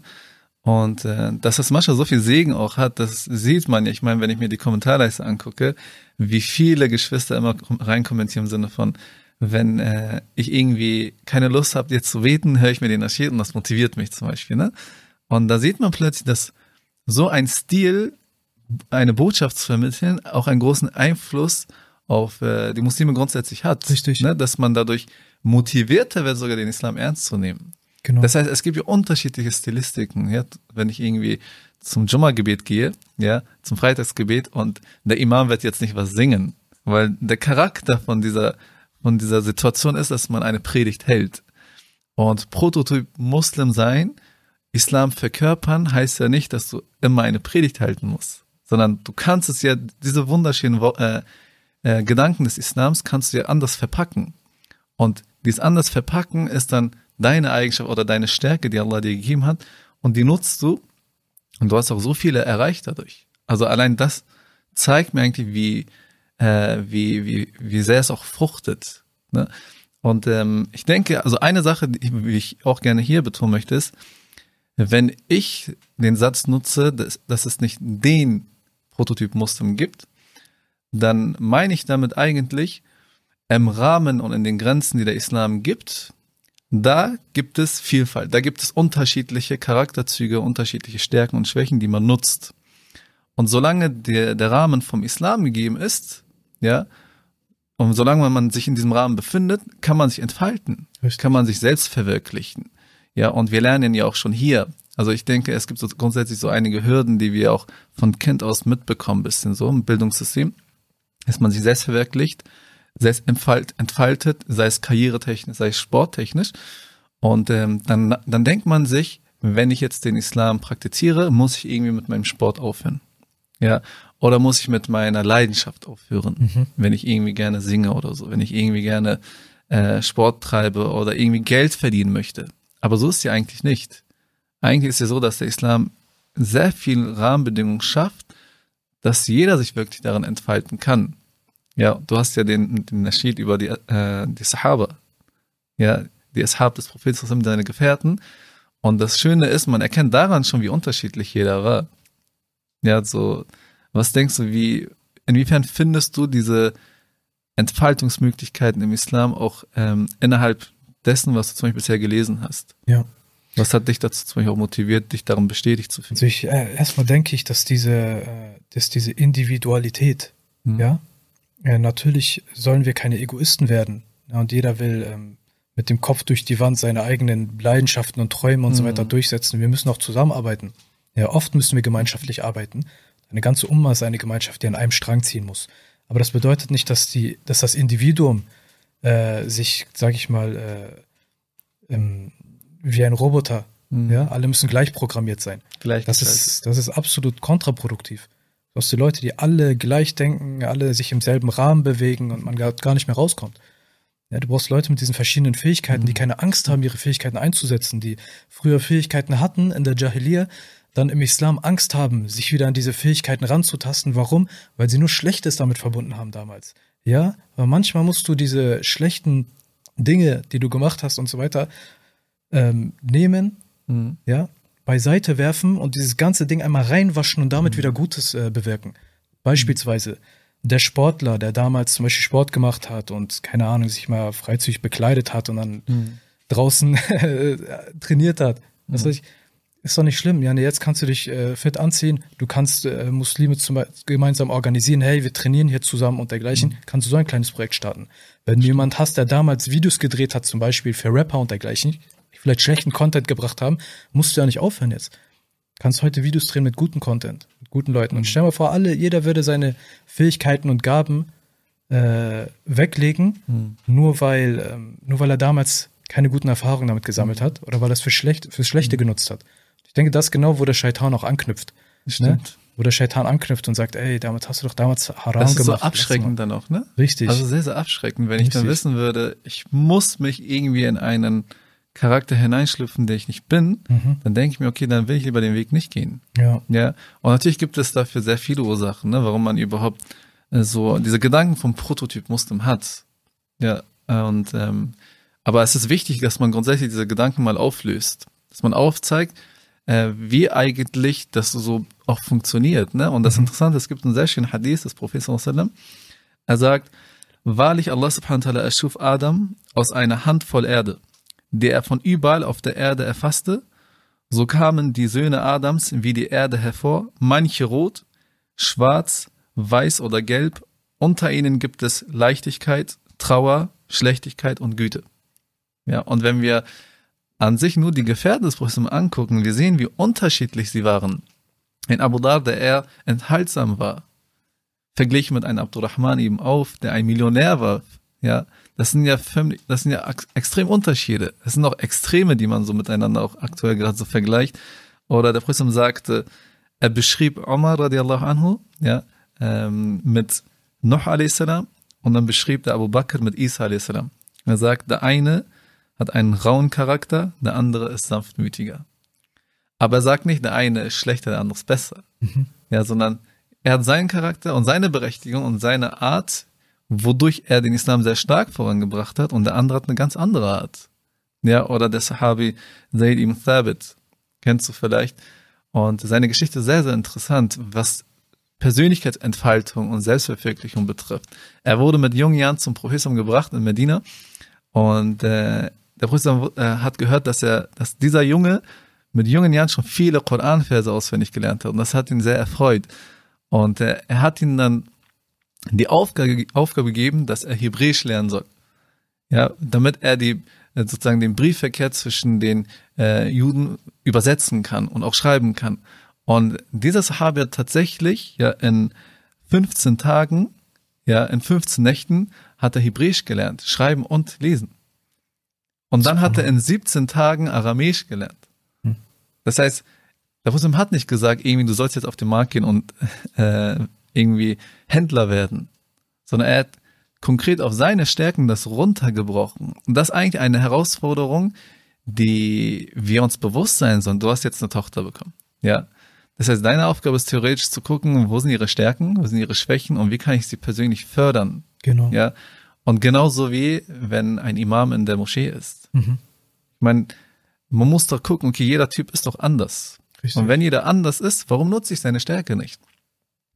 Und äh, dass das manchmal so viel Segen auch hat, das sieht man ja. Ich meine, wenn ich mir die Kommentarleiste angucke, wie viele Geschwister immer kom- reinkommentieren im Sinne von, wenn äh, ich irgendwie keine Lust habe, jetzt zu beten, höre ich mir den Aschir und das motiviert mich zum Beispiel. Ne? Und da sieht man plötzlich, dass so ein Stil, eine Botschaft zu vermitteln, auch einen großen Einfluss auf äh, die Muslime grundsätzlich hat. Richtig. Ne? Dass man dadurch motivierter wird, sogar den Islam ernst zu nehmen. Genau. Das heißt, es gibt ja unterschiedliche Stilistiken. Ja? Wenn ich irgendwie zum Jumma-Gebet gehe, ja, zum Freitagsgebet und der Imam wird jetzt nicht was singen, weil der Charakter von dieser, von dieser Situation ist, dass man eine Predigt hält. Und Prototyp Muslim sein, Islam verkörpern, heißt ja nicht, dass du immer eine Predigt halten musst, sondern du kannst es ja, diese wunderschönen äh, äh, Gedanken des Islams kannst du ja anders verpacken. Und dieses anders verpacken ist dann deine Eigenschaft oder deine Stärke, die Allah dir gegeben hat. Und die nutzt du. Und du hast auch so viele erreicht dadurch. Also allein das zeigt mir eigentlich, wie, äh, wie, wie, wie sehr es auch fruchtet. Ne? Und ähm, ich denke, also eine Sache, die die ich auch gerne hier betonen möchte, ist, wenn ich den Satz nutze, dass, dass es nicht den Prototyp Muslim gibt, dann meine ich damit eigentlich, im Rahmen und in den Grenzen, die der Islam gibt, da gibt es Vielfalt, da gibt es unterschiedliche Charakterzüge, unterschiedliche Stärken und Schwächen, die man nutzt. Und solange der, der Rahmen vom Islam gegeben ist, ja, und solange man sich in diesem Rahmen befindet, kann man sich entfalten, Richtig. kann man sich selbst verwirklichen. Ja, und wir lernen ja auch schon hier. Also ich denke, es gibt so grundsätzlich so einige Hürden, die wir auch von Kind aus mitbekommen, bisschen so im Bildungssystem, dass man sich selbst verwirklicht, selbst entfalt, entfaltet, sei es karrieretechnisch, sei es sporttechnisch. Und ähm, dann, dann denkt man sich, wenn ich jetzt den Islam praktiziere, muss ich irgendwie mit meinem Sport aufhören. Ja, oder muss ich mit meiner Leidenschaft aufhören, wenn ich irgendwie gerne singe oder so, wenn ich irgendwie gerne äh, Sport treibe oder irgendwie Geld verdienen möchte. Aber so ist es ja eigentlich nicht. Eigentlich ist ja so, dass der Islam sehr viel Rahmenbedingungen schafft, dass jeder sich wirklich darin entfalten kann. Ja, du hast ja den, den Naschid über die, äh, die Sahaba. Ja, die Ashab des Propheten sind seine Gefährten. Und das Schöne ist, man erkennt daran schon, wie unterschiedlich jeder war. Ja, so, was denkst du, wie, inwiefern findest du diese Entfaltungsmöglichkeiten im Islam auch ähm, innerhalb dessen, was du zum Beispiel bisher gelesen hast? Ja. Was hat dich dazu zum Beispiel auch motiviert, dich darin bestätigt zu Also fühlen? ich, äh, erstmal denke ich, dass diese, äh, dass diese Individualität, Mhm. ja, äh, natürlich sollen wir keine Egoisten werden. Ja, und jeder will ähm, mit dem Kopf durch die Wand seine eigenen Leidenschaften und Träume und so weiter durchsetzen. Wir müssen auch zusammenarbeiten. Ja, oft müssen wir gemeinschaftlich arbeiten. Eine ganze Umma ist eine Gemeinschaft, die an einem Strang ziehen muss. Aber das bedeutet nicht, dass, die, dass das Individuum äh, sich, sag ich mal, äh, ähm, wie ein Roboter, ja, alle müssen gleich programmiert sein. Gleich Das ist, das ist absolut kontraproduktiv. Du hast die Leute, die alle gleich denken, alle sich im selben Rahmen bewegen und man gar, gar nicht mehr rauskommt. Ja, du brauchst Leute mit diesen verschiedenen Fähigkeiten, die keine Angst haben, ihre Fähigkeiten einzusetzen, die früher Fähigkeiten hatten in der Jahiliyyah, dann im Islam Angst haben, sich wieder an diese Fähigkeiten ranzutasten. Warum? Weil sie nur Schlechtes damit verbunden haben damals. Ja, aber manchmal musst du diese schlechten Dinge, die du gemacht hast und so weiter, ähm, nehmen, Mhm. ja, beiseite werfen und dieses ganze Ding einmal reinwaschen und damit wieder Gutes äh, bewirken. Beispielsweise der Sportler, der damals zum Beispiel Sport gemacht hat und keine Ahnung, sich mal freizügig bekleidet hat und dann draußen äh, trainiert hat. Weiß ich, ist doch nicht schlimm. Ja, nee, jetzt kannst du dich äh, fit anziehen. Du kannst äh, Muslime zum, gemeinsam organisieren. Hey, wir trainieren hier zusammen und dergleichen. Kannst du so ein kleines Projekt starten. Wenn du jemand hast, der damals Videos gedreht hat, zum Beispiel für Rapper und dergleichen, vielleicht schlechten Content gebracht haben, musst du ja nicht aufhören jetzt. Kannst heute Videos drehen mit gutem Content, mit guten Leuten. Und stell mal vor, alle, jeder würde seine Fähigkeiten und Gaben äh, weglegen, nur weil, ähm, nur weil er damals keine guten Erfahrungen damit gesammelt hat oder weil er es für schlecht, fürs Schlechte genutzt hat. Ich denke, das ist genau, wo der Shaitan auch anknüpft. Ne? Stimmt. Wo der Shaitan anknüpft und sagt, ey, damit hast du doch damals Haram Das ist so gemacht. abschreckend dann auch, ne? Richtig. Also sehr, sehr abschreckend, wenn ich dann Richtig. wissen würde, ich muss mich irgendwie in einen Charakter hineinschlüpfen, der ich nicht bin, Mhm. dann denke ich mir, okay, dann will ich lieber den Weg nicht gehen. ja. Ja, und natürlich gibt es dafür sehr viele Ursachen, ne, warum man überhaupt äh, so diese Gedanken vom Prototyp Muslim hat. Ja, äh, und ähm, aber es ist wichtig, dass man grundsätzlich diese Gedanken mal auflöst, dass man aufzeigt, äh, wie eigentlich das so auch funktioniert. Ne? Und das Interessante, es gibt einen sehr schönen Hadith des Propheten. Er sagt, wahrlich Allah subhanahu wa ta'ala erschuf Adam aus einer Handvoll Erde, die er von überall auf der Erde erfasste so kamen die Söhne Adams wie die Erde hervor, manche rot, schwarz, weiß oder gelb. Unter ihnen gibt es Leichtigkeit, Trauer, Schlechtigkeit und Güte. Ja, und wenn wir an sich nur die Gefährten des Propheten angucken, wir sehen, wie unterschiedlich sie waren. Ein Abu Dar, der eher enthaltsam war, verglichen mit einem Abdurrahman eben auf, der ein Millionär war. Ja, das sind ja, das sind ja ex- extrem Unterschiede. Das sind auch Extreme, die man so miteinander auch aktuell gerade so vergleicht. Oder der Prophet sagte, er beschrieb Omar radiallahu anhu, ja, ähm, mit Nuh a.s. und dann beschrieb der Abu Bakr mit Isa a.s. Er sagt, der eine hat einen rauen Charakter, der andere ist sanftmütiger. Aber er sagt nicht, der eine ist schlechter, der andere ist besser. Ja, sondern er hat seinen Charakter und seine Berechtigung und seine Art, wodurch er den Islam sehr stark vorangebracht hat und der andere hat eine ganz andere Art. Ja, oder der Sahabi Zayd ibn Thabit, kennst du vielleicht. Und seine Geschichte ist sehr, sehr interessant, was Persönlichkeitsentfaltung und Selbstverwirklichung betrifft. Er wurde mit jungen Jahren zum Propheten gebracht in Medina und äh, der Prophet äh, hat gehört, dass er, dass dieser Junge mit jungen Jahren schon viele Koranverse auswendig gelernt hat und das hat ihn sehr erfreut. Und äh, er hat ihn dann die Aufgabe, Aufgabe gegeben, dass er Hebräisch lernen soll. Ja, damit er die äh, sozusagen den Briefverkehr zwischen den äh, Juden übersetzen kann und auch schreiben kann. Und dieser Sahabi hat tatsächlich ja in 15 Tagen, ja in 15 Nächten hat er Hebräisch gelernt, schreiben und lesen. Und dann hat er in 17 Tagen Aramäisch gelernt. Das heißt, der Muslim hat nicht gesagt, irgendwie du sollst jetzt auf den Markt gehen und äh, irgendwie Händler werden, sondern er hat konkret auf seine Stärken das runtergebrochen. Und das ist eigentlich eine Herausforderung, die wir uns bewusst sein sollen. Du hast jetzt eine Tochter bekommen. Ja. Das heißt, deine Aufgabe ist theoretisch zu gucken, wo sind ihre Stärken, wo sind ihre Schwächen und wie kann ich sie persönlich fördern. Genau. Ja. Und genauso wie wenn ein Imam in der Moschee ist. Mhm. Ich meine, man muss doch gucken, okay, jeder Typ ist doch anders. Richtig. Und wenn jeder anders ist, warum nutze ich seine Stärke nicht?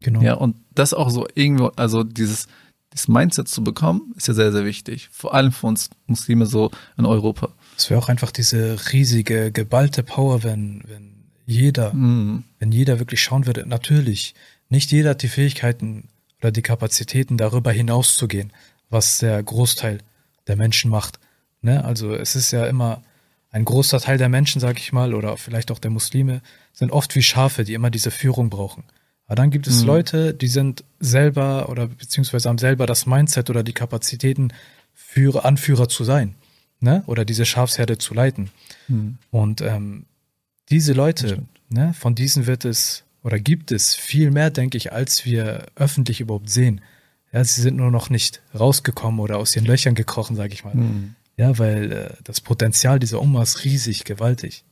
Genau. Ja, und das auch so irgendwo, also dieses, dieses Mindset zu bekommen, ist ja sehr, sehr wichtig. Vor allem für uns Muslime so in Europa. Es wäre auch einfach diese riesige, geballte Power, wenn, wenn jeder, Mhm. wenn jeder wirklich schauen würde. Natürlich, nicht jeder hat die Fähigkeiten oder die Kapazitäten, darüber hinauszugehen, was der Großteil der Menschen macht. Ne? Also es ist ja immer ein großer Teil der Menschen, sag ich mal, oder vielleicht auch der Muslime, sind oft wie Schafe, die immer diese Führung brauchen. Aber dann gibt es Mhm. Leute, die sind selber oder beziehungsweise haben selber das Mindset oder die Kapazitäten, Führer, Anführer zu sein. Ne? Oder diese Schafsherde zu leiten. Mhm. Und ähm, diese Leute, ne, von diesen wird es oder gibt es viel mehr, denke ich, als wir öffentlich überhaupt sehen. Ja, sie sind nur noch nicht rausgekommen oder aus ihren Löchern gekrochen, sage ich mal. Mhm. Ja, weil äh, das Potenzial dieser Umma ist riesig, gewaltig.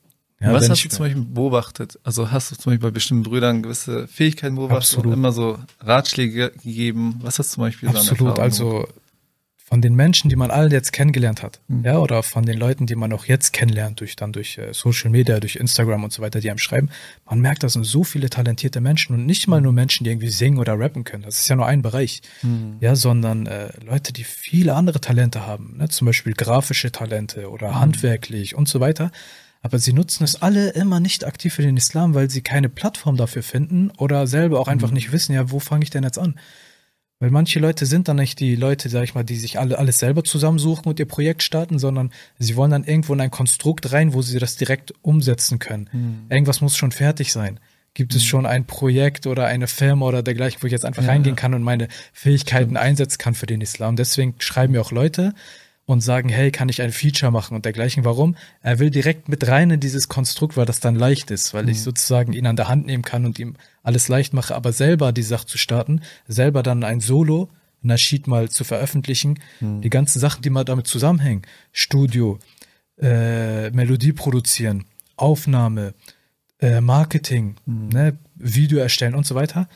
Ja, Was hast du zum Beispiel beobachtet? Also hast du zum Beispiel bei bestimmten Brüdern gewisse Fähigkeiten beobachtet Absolut. und immer so Ratschläge gegeben? Was hast du zum Beispiel so Absolut, also von den Menschen, die man alle jetzt kennengelernt hat, Mhm. ja, oder von den Leuten, die man auch jetzt kennenlernt, durch dann durch äh, Social Media, durch Instagram und so weiter, die einem schreiben, man merkt, das sind so viele talentierte Menschen und nicht mal nur Menschen, die irgendwie singen oder rappen können. Das ist ja nur ein Bereich, Mhm. ja, sondern äh, Leute, die viele andere Talente haben, ne? zum Beispiel grafische Talente oder handwerklich und so weiter. Aber sie nutzen es alle immer nicht aktiv für den Islam, weil sie keine Plattform dafür finden oder selber auch einfach nicht wissen, ja, wo fange ich denn jetzt an? Weil manche Leute sind dann nicht die Leute, sag ich mal, die sich alle alles selber zusammensuchen und ihr Projekt starten, sondern sie wollen dann irgendwo in ein Konstrukt rein, wo sie das direkt umsetzen können. Mhm. Irgendwas muss schon fertig sein. Gibt es schon ein Projekt oder eine Firma oder dergleichen, wo ich jetzt einfach Ja, reingehen ja. kann und meine Fähigkeiten einsetzen kann für den Islam. Deswegen schreiben mir auch Leute und sagen, hey, kann ich ein Feature machen und dergleichen. Warum? Er will direkt mit rein in dieses Konstrukt, weil das dann leicht ist, weil ich sozusagen ihn an der Hand nehmen kann und ihm alles leicht mache, aber selber die Sache zu starten, selber dann ein Solo, Nasheed mal zu veröffentlichen, die ganzen Sachen, die mal damit zusammenhängen, Studio, äh, Melodie produzieren, Aufnahme, äh, Marketing, ne, Video erstellen und so weiter,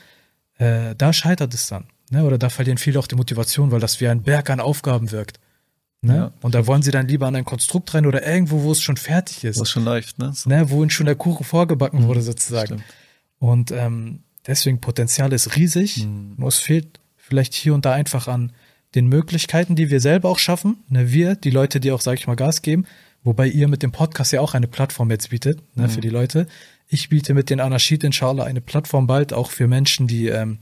äh, da scheitert es dann. Ne? Oder da verlieren viele auch die Motivation, weil das wie ein Berg an Aufgaben wirkt. Ne? Ja. Und da wollen sie dann lieber an ein Konstrukt rein oder irgendwo, wo es schon fertig ist. Was schon läuft, ne? So. Ne? Wo ihnen schon der Kuchen vorgebacken wurde, sozusagen. Stimmt. Und ähm, deswegen Potenzial ist riesig. Mhm. Nur es fehlt vielleicht hier und da einfach an den Möglichkeiten, die wir selber auch schaffen. Ne, wir, die Leute, die auch, sag ich mal, Gas geben. Wobei ihr mit dem Podcast ja auch eine Plattform jetzt bietet, ne, Mhm. für die Leute. Ich biete mit den Anarchid inshallah eine Plattform bald auch für Menschen, die, ähm,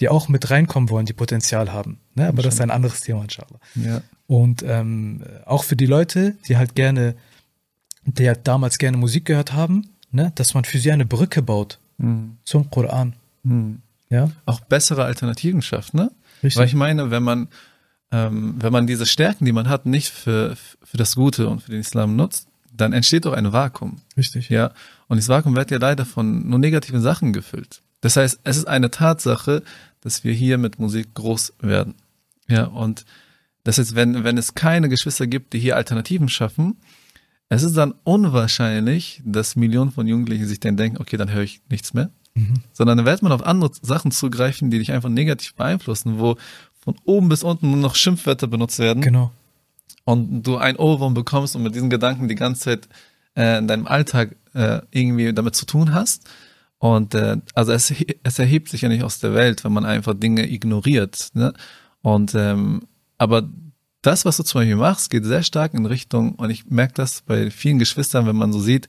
die auch mit reinkommen wollen, die Potenzial haben. Ne? Aber das ist ein anderes Thema, inshallah. Ja. Und ähm, auch für die Leute, die halt gerne, die halt damals gerne Musik gehört haben, ne, dass man für sie eine Brücke baut Mhm. zum Koran. Mhm. Ja, Auch bessere Alternativen schafft, ne? richtig. Weil ich meine, wenn man, ähm, wenn man diese Stärken, die man hat, nicht für, für das Gute und für den Islam nutzt, dann entsteht doch ein Vakuum. richtig. Ja. Und dieses Vakuum wird ja leider von nur negativen Sachen gefüllt. Das heißt, es ist eine Tatsache, dass wir hier mit Musik groß werden. Ja. Und das ist, wenn, wenn es keine Geschwister gibt, die hier Alternativen schaffen, es ist dann unwahrscheinlich, dass Millionen von Jugendlichen sich dann denken, okay, dann höre ich nichts mehr. Mhm. Sondern dann wird man auf andere Sachen zugreifen, die dich einfach negativ beeinflussen, wo von oben bis unten nur noch Schimpfwörter benutzt werden Genau. und du ein Ohrwurm bekommst und mit diesen Gedanken die ganze Zeit äh, in deinem Alltag äh, irgendwie damit zu tun hast. Und äh, also es, es erhebt sich ja nicht aus der Welt, wenn man einfach Dinge ignoriert. Ne? Und ähm, aber das, was du zum Beispiel machst, geht sehr stark in Richtung, und ich merke das bei vielen Geschwistern, wenn man so sieht,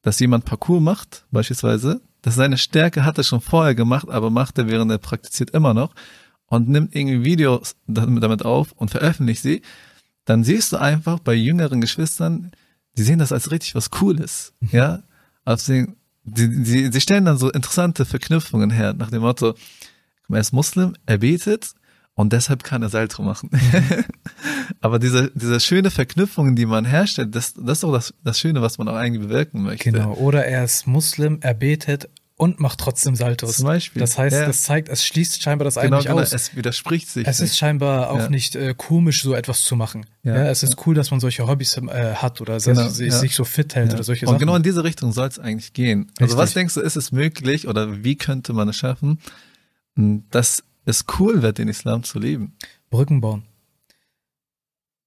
dass jemand Parcours macht, beispielsweise, dass seine Stärke hat er schon vorher gemacht, aber macht er, während er praktiziert, immer noch und nimmt irgendwie Videos damit auf und veröffentlicht sie, dann siehst du einfach bei jüngeren Geschwistern, die sehen das als richtig was Cooles, ja. Also sie, sie, sie, stellen dann so interessante Verknüpfungen her, nach dem Motto, er ist Muslim, er betet und deshalb kann er Salto machen. Aber diese, diese schöne Verknüpfungen, die man herstellt, das, das ist doch das, das Schöne, was man auch eigentlich bewirken möchte. Genau. Oder er ist Muslim, er betet und macht trotzdem Saltos. Zum Beispiel. Das heißt, Ja. das zeigt, es schließt scheinbar das Genau, eigentlich genau, aus. es widerspricht sich. Es ist nicht. scheinbar auch Ja. nicht äh, komisch, so etwas zu machen. Ja, Ja. es ist cool, dass man solche Hobbys äh, hat oder Genau, sich, so fit hält oder solche Und Sachen. genau in diese Richtung soll es eigentlich gehen. Also was Richtig. denkst du, ist es möglich oder wie könnte man es schaffen, dass es cool wird, den Islam zu leben? Brücken bauen.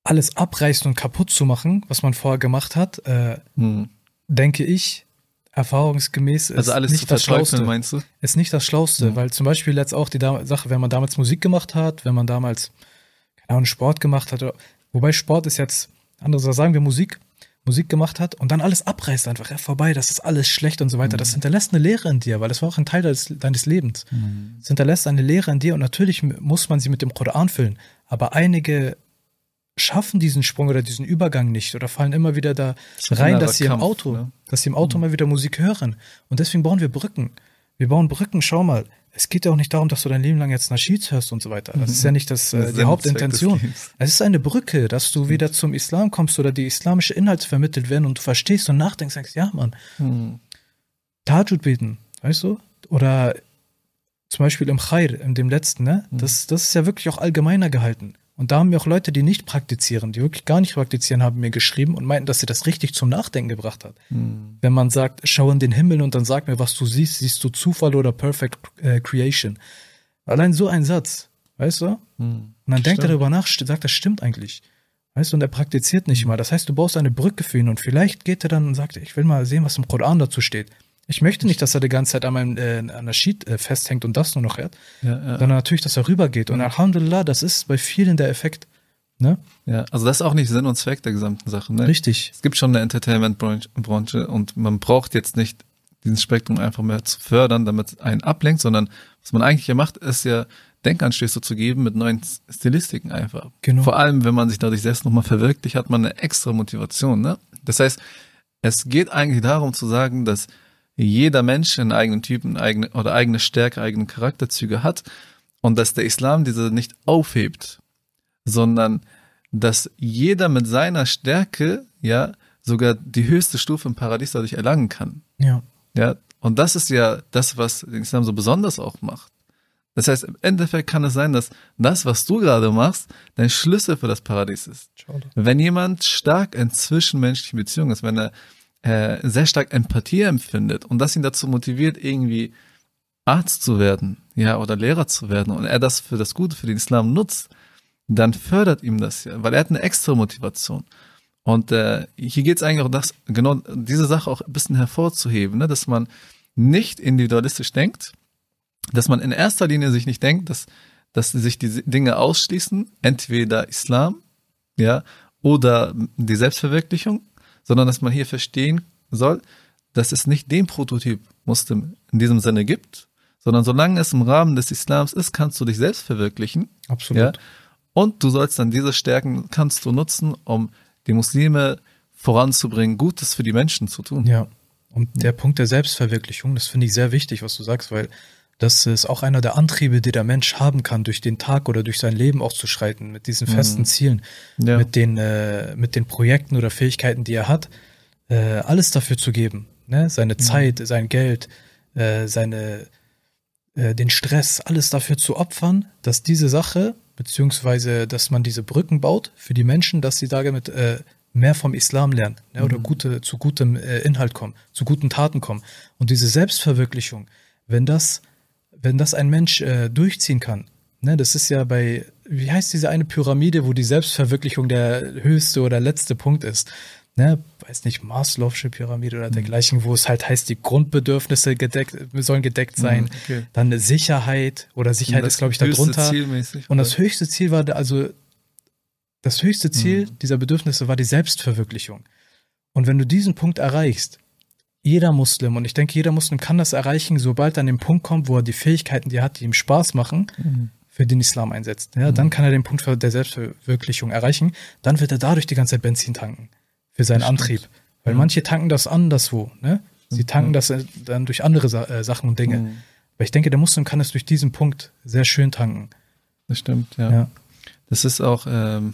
Alles abreißen und kaputt zu machen, was man vorher gemacht hat, äh, Hm. denke ich, erfahrungsgemäß ist Also alles nicht zu das Schlauste. meinst du? Ist nicht das Schlauste, Mhm. weil zum Beispiel jetzt auch die Sache, wenn man damals Musik gemacht hat, wenn man damals, keine Ahnung, Sport gemacht hat, oder, wobei Sport ist jetzt, andere sagen wir Musik, Musik gemacht hat und dann alles abreißt einfach, ja, vorbei, das ist alles schlecht und so weiter. Das hinterlässt eine Lehre in dir, weil das war auch ein Teil deines, deines Lebens. Es hinterlässt eine Lehre in dir und natürlich muss man sie mit dem Koran füllen. Aber einige schaffen diesen Sprung oder diesen Übergang nicht oder fallen immer wieder da rein, dass sie im Kampf, Auto, ne? dass sie im Auto mal wieder Musik hören. Und deswegen bauen wir Brücken. Wir bauen Brücken, schau mal. Es geht ja auch nicht darum, dass du dein Leben lang jetzt Nasheeds hörst und so weiter. Das ist ja nicht das, äh, die Hauptintention. Es ist eine Brücke, dass du wieder zum Islam kommst oder die islamische Inhalte vermittelt werden und du verstehst und nachdenkst, sagst, ja, Mann, Hm. Tajud beten, weißt du? Oder zum Beispiel im Khair, in dem letzten, ne? Mhm. Das, das ist ja wirklich auch allgemeiner gehalten. Und da haben mir auch Leute, die nicht praktizieren, die wirklich gar nicht praktizieren, haben mir geschrieben und meinten, dass sie das richtig zum Nachdenken gebracht hat. Hm. Wenn man sagt, schau in den Himmel und dann sag mir, was du siehst, siehst du Zufall oder Perfect äh, Creation. Allein so ein Satz, weißt du? Hm. Und dann denkt er Stimmt. darüber nach, sagt, das stimmt eigentlich. Weißt du, und er praktiziert nicht mal. Das heißt, du baust eine Brücke für ihn und vielleicht geht er dann und sagt, ich will mal sehen, was im Koran dazu steht. Ich möchte nicht, dass er die ganze Zeit an meinem äh, an der Sheet äh, festhängt und das nur noch hört, Ja, ja. sondern natürlich, dass er rübergeht. Und Alhamdulillah, das ist bei vielen der Effekt. Ne? ja, also das ist auch nicht Sinn und Zweck der gesamten Sache. Ne? Richtig. Es gibt schon eine Entertainment-Branche und man braucht jetzt nicht diesen Spektrum einfach mehr zu fördern, damit es einen ablenkt, sondern was man eigentlich ja macht, ist ja Denkanstöße zu geben mit neuen Stilistiken einfach. Genau. Vor allem, wenn man sich dadurch selbst nochmal verwirklicht, hat man eine extra Motivation. Ne? Das heißt, es geht eigentlich darum zu sagen, dass jeder Mensch einen eigenen Typen eigene, oder eigene Stärke, eigene Charakterzüge hat und dass der Islam diese nicht aufhebt, sondern dass jeder mit seiner Stärke ja sogar die höchste Stufe im Paradies dadurch erlangen kann. Ja. Ja, und das ist ja das, was den Islam so besonders auch macht. Das heißt, im Endeffekt kann es sein, dass das, was du gerade machst, dein Schlüssel für das Paradies ist. Wenn jemand stark in zwischenmenschlichen Beziehungen ist, wenn er äh, sehr stark Empathie empfindet und das ihn dazu motiviert, irgendwie Arzt zu werden, ja, oder Lehrer zu werden und er das für das Gute, für den Islam nutzt, dann fördert ihm das ja, weil er hat eine extra Motivation. Und äh, hier geht es eigentlich auch das, genau diese Sache auch ein bisschen hervorzuheben, ne, dass man nicht individualistisch denkt, dass man in erster Linie sich nicht denkt, dass, dass sich die Dinge ausschließen, entweder Islam, ja, oder die Selbstverwirklichung, sondern dass man hier verstehen soll, dass es nicht den Prototyp Muslim in diesem Sinne gibt, sondern solange es im Rahmen des Islams ist, kannst du dich selbst verwirklichen. Absolut. Ja? Und du sollst dann diese Stärken kannst du nutzen, um die Muslime voranzubringen, Gutes für die Menschen zu tun. Ja. Und der Punkt der Selbstverwirklichung, das finde ich sehr wichtig, was du sagst, weil das ist auch einer der Antriebe, die der Mensch haben kann, durch den Tag oder durch sein Leben auch zu schreiten, mit diesen festen Zielen, Ja. mit den, äh, mit den Projekten oder Fähigkeiten, die er hat, äh, alles dafür zu geben. Ne? Seine Zeit, sein Geld, äh, seine, äh, den Stress, alles dafür zu opfern, dass diese Sache, beziehungsweise dass man diese Brücken baut für die Menschen, dass sie damit äh, mehr vom Islam lernen ne? oder gute, zu gutem äh, Inhalt kommen, zu guten Taten kommen. Und diese Selbstverwirklichung, wenn das, wenn das ein Mensch äh, durchziehen kann, ne, das ist ja bei, wie heißt diese eine Pyramide, wo die Selbstverwirklichung der höchste oder letzte Punkt ist? Ne, weiß nicht, Maslow'sche Pyramide oder dergleichen, wo es halt heißt, die Grundbedürfnisse gedeckt, sollen gedeckt sein. Mhm, okay. Dann eine Sicherheit oder Sicherheit ist, glaube ich, darunter. Zielmäßig, Und das höchste Ziel war, also das höchste Ziel Mhm. dieser Bedürfnisse war die Selbstverwirklichung. Und wenn du diesen Punkt erreichst, jeder Muslim, und ich denke, jeder Muslim kann das erreichen, sobald er an den Punkt kommt, wo er die Fähigkeiten, die er hat, die ihm Spaß machen, Mhm. für den Islam einsetzt. Ja, dann kann er den Punkt der Selbstverwirklichung erreichen. Dann wird er dadurch die ganze Zeit Benzin tanken für seinen. Antrieb. Weil manche tanken das anderswo. Ne? Sie tanken das äh, dann durch andere Sa äh, Sachen und Dinge. Mhm. Aber ich denke, der Muslim kann es durch diesen Punkt sehr schön tanken. Das stimmt, ja. Ja. Das ist auch, ähm,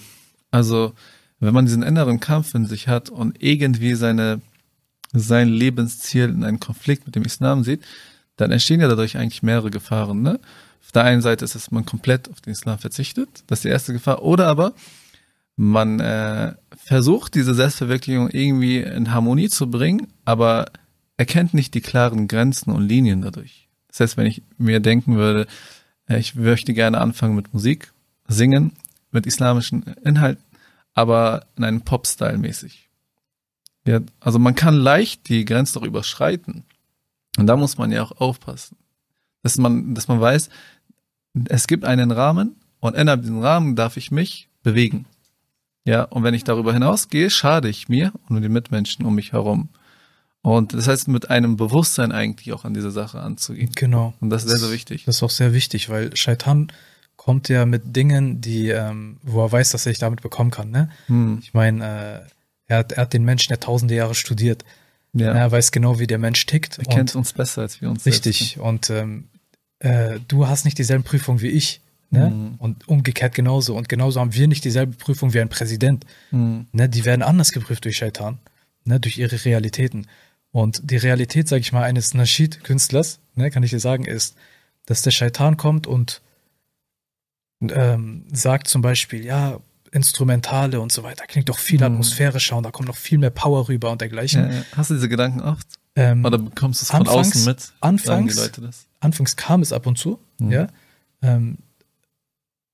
also wenn man diesen inneren Kampf in sich hat und irgendwie seine, sein Lebensziel in einem Konflikt mit dem Islam sieht, dann entstehen ja dadurch eigentlich mehrere Gefahren. Ne? Auf der einen Seite ist es, dass man komplett auf den Islam verzichtet, das ist die erste Gefahr. Oder aber man äh, versucht, diese Selbstverwirklichung irgendwie in Harmonie zu bringen, aber erkennt nicht die klaren Grenzen und Linien dadurch. Das heißt, wenn ich mir denken würde, äh, ich möchte gerne anfangen mit Musik, singen, mit islamischen Inhalten, aber in einem Pop-Style mäßig. Ja, also man kann leicht die Grenze doch überschreiten. Und da muss man ja auch aufpassen. Dass man, dass man weiß, es gibt einen Rahmen und innerhalb diesem Rahmen darf ich mich bewegen. Ja, und wenn ich darüber hinausgehe, schade ich mir und den Mitmenschen um mich herum. Und das heißt, mit einem Bewusstsein eigentlich auch an diese Sache anzugehen. Genau. Und das ist sehr, sehr wichtig. Das ist auch sehr wichtig, weil Shaitan kommt er mit Dingen, die, ähm, wo er weiß, dass er sich damit bekommen kann. Ne? Hm. Ich meine, äh, er, hat, er hat den Menschen ja tausende Jahre studiert. Ja. Er weiß genau, wie der Mensch tickt. er kennt uns besser als wir uns selbst Richtig. Und ähm, äh, du hast nicht dieselben Prüfungen wie ich. Ne? Mhm. Und umgekehrt genauso. Und genauso haben wir nicht dieselbe Prüfung wie ein Präsident. kennen. Ne? Die werden anders geprüft durch Shaitan, ne? durch ihre Realitäten. Und die Realität, sage ich mal, eines Naschid-Künstlers, ne, kann ich dir sagen, ist, dass der Shaitan kommt und ähm, sagt zum Beispiel, ja, Instrumentale und so weiter, klingt doch viel Mhm. atmosphärischer und da kommt noch viel mehr Power rüber und dergleichen. Ja, ja. Hast du diese Gedanken oft? Ähm, Oder bekommst du es von Anfangs- außen mit? Anfangs- anfangs kam es ab und zu, Mhm. ja. Ähm,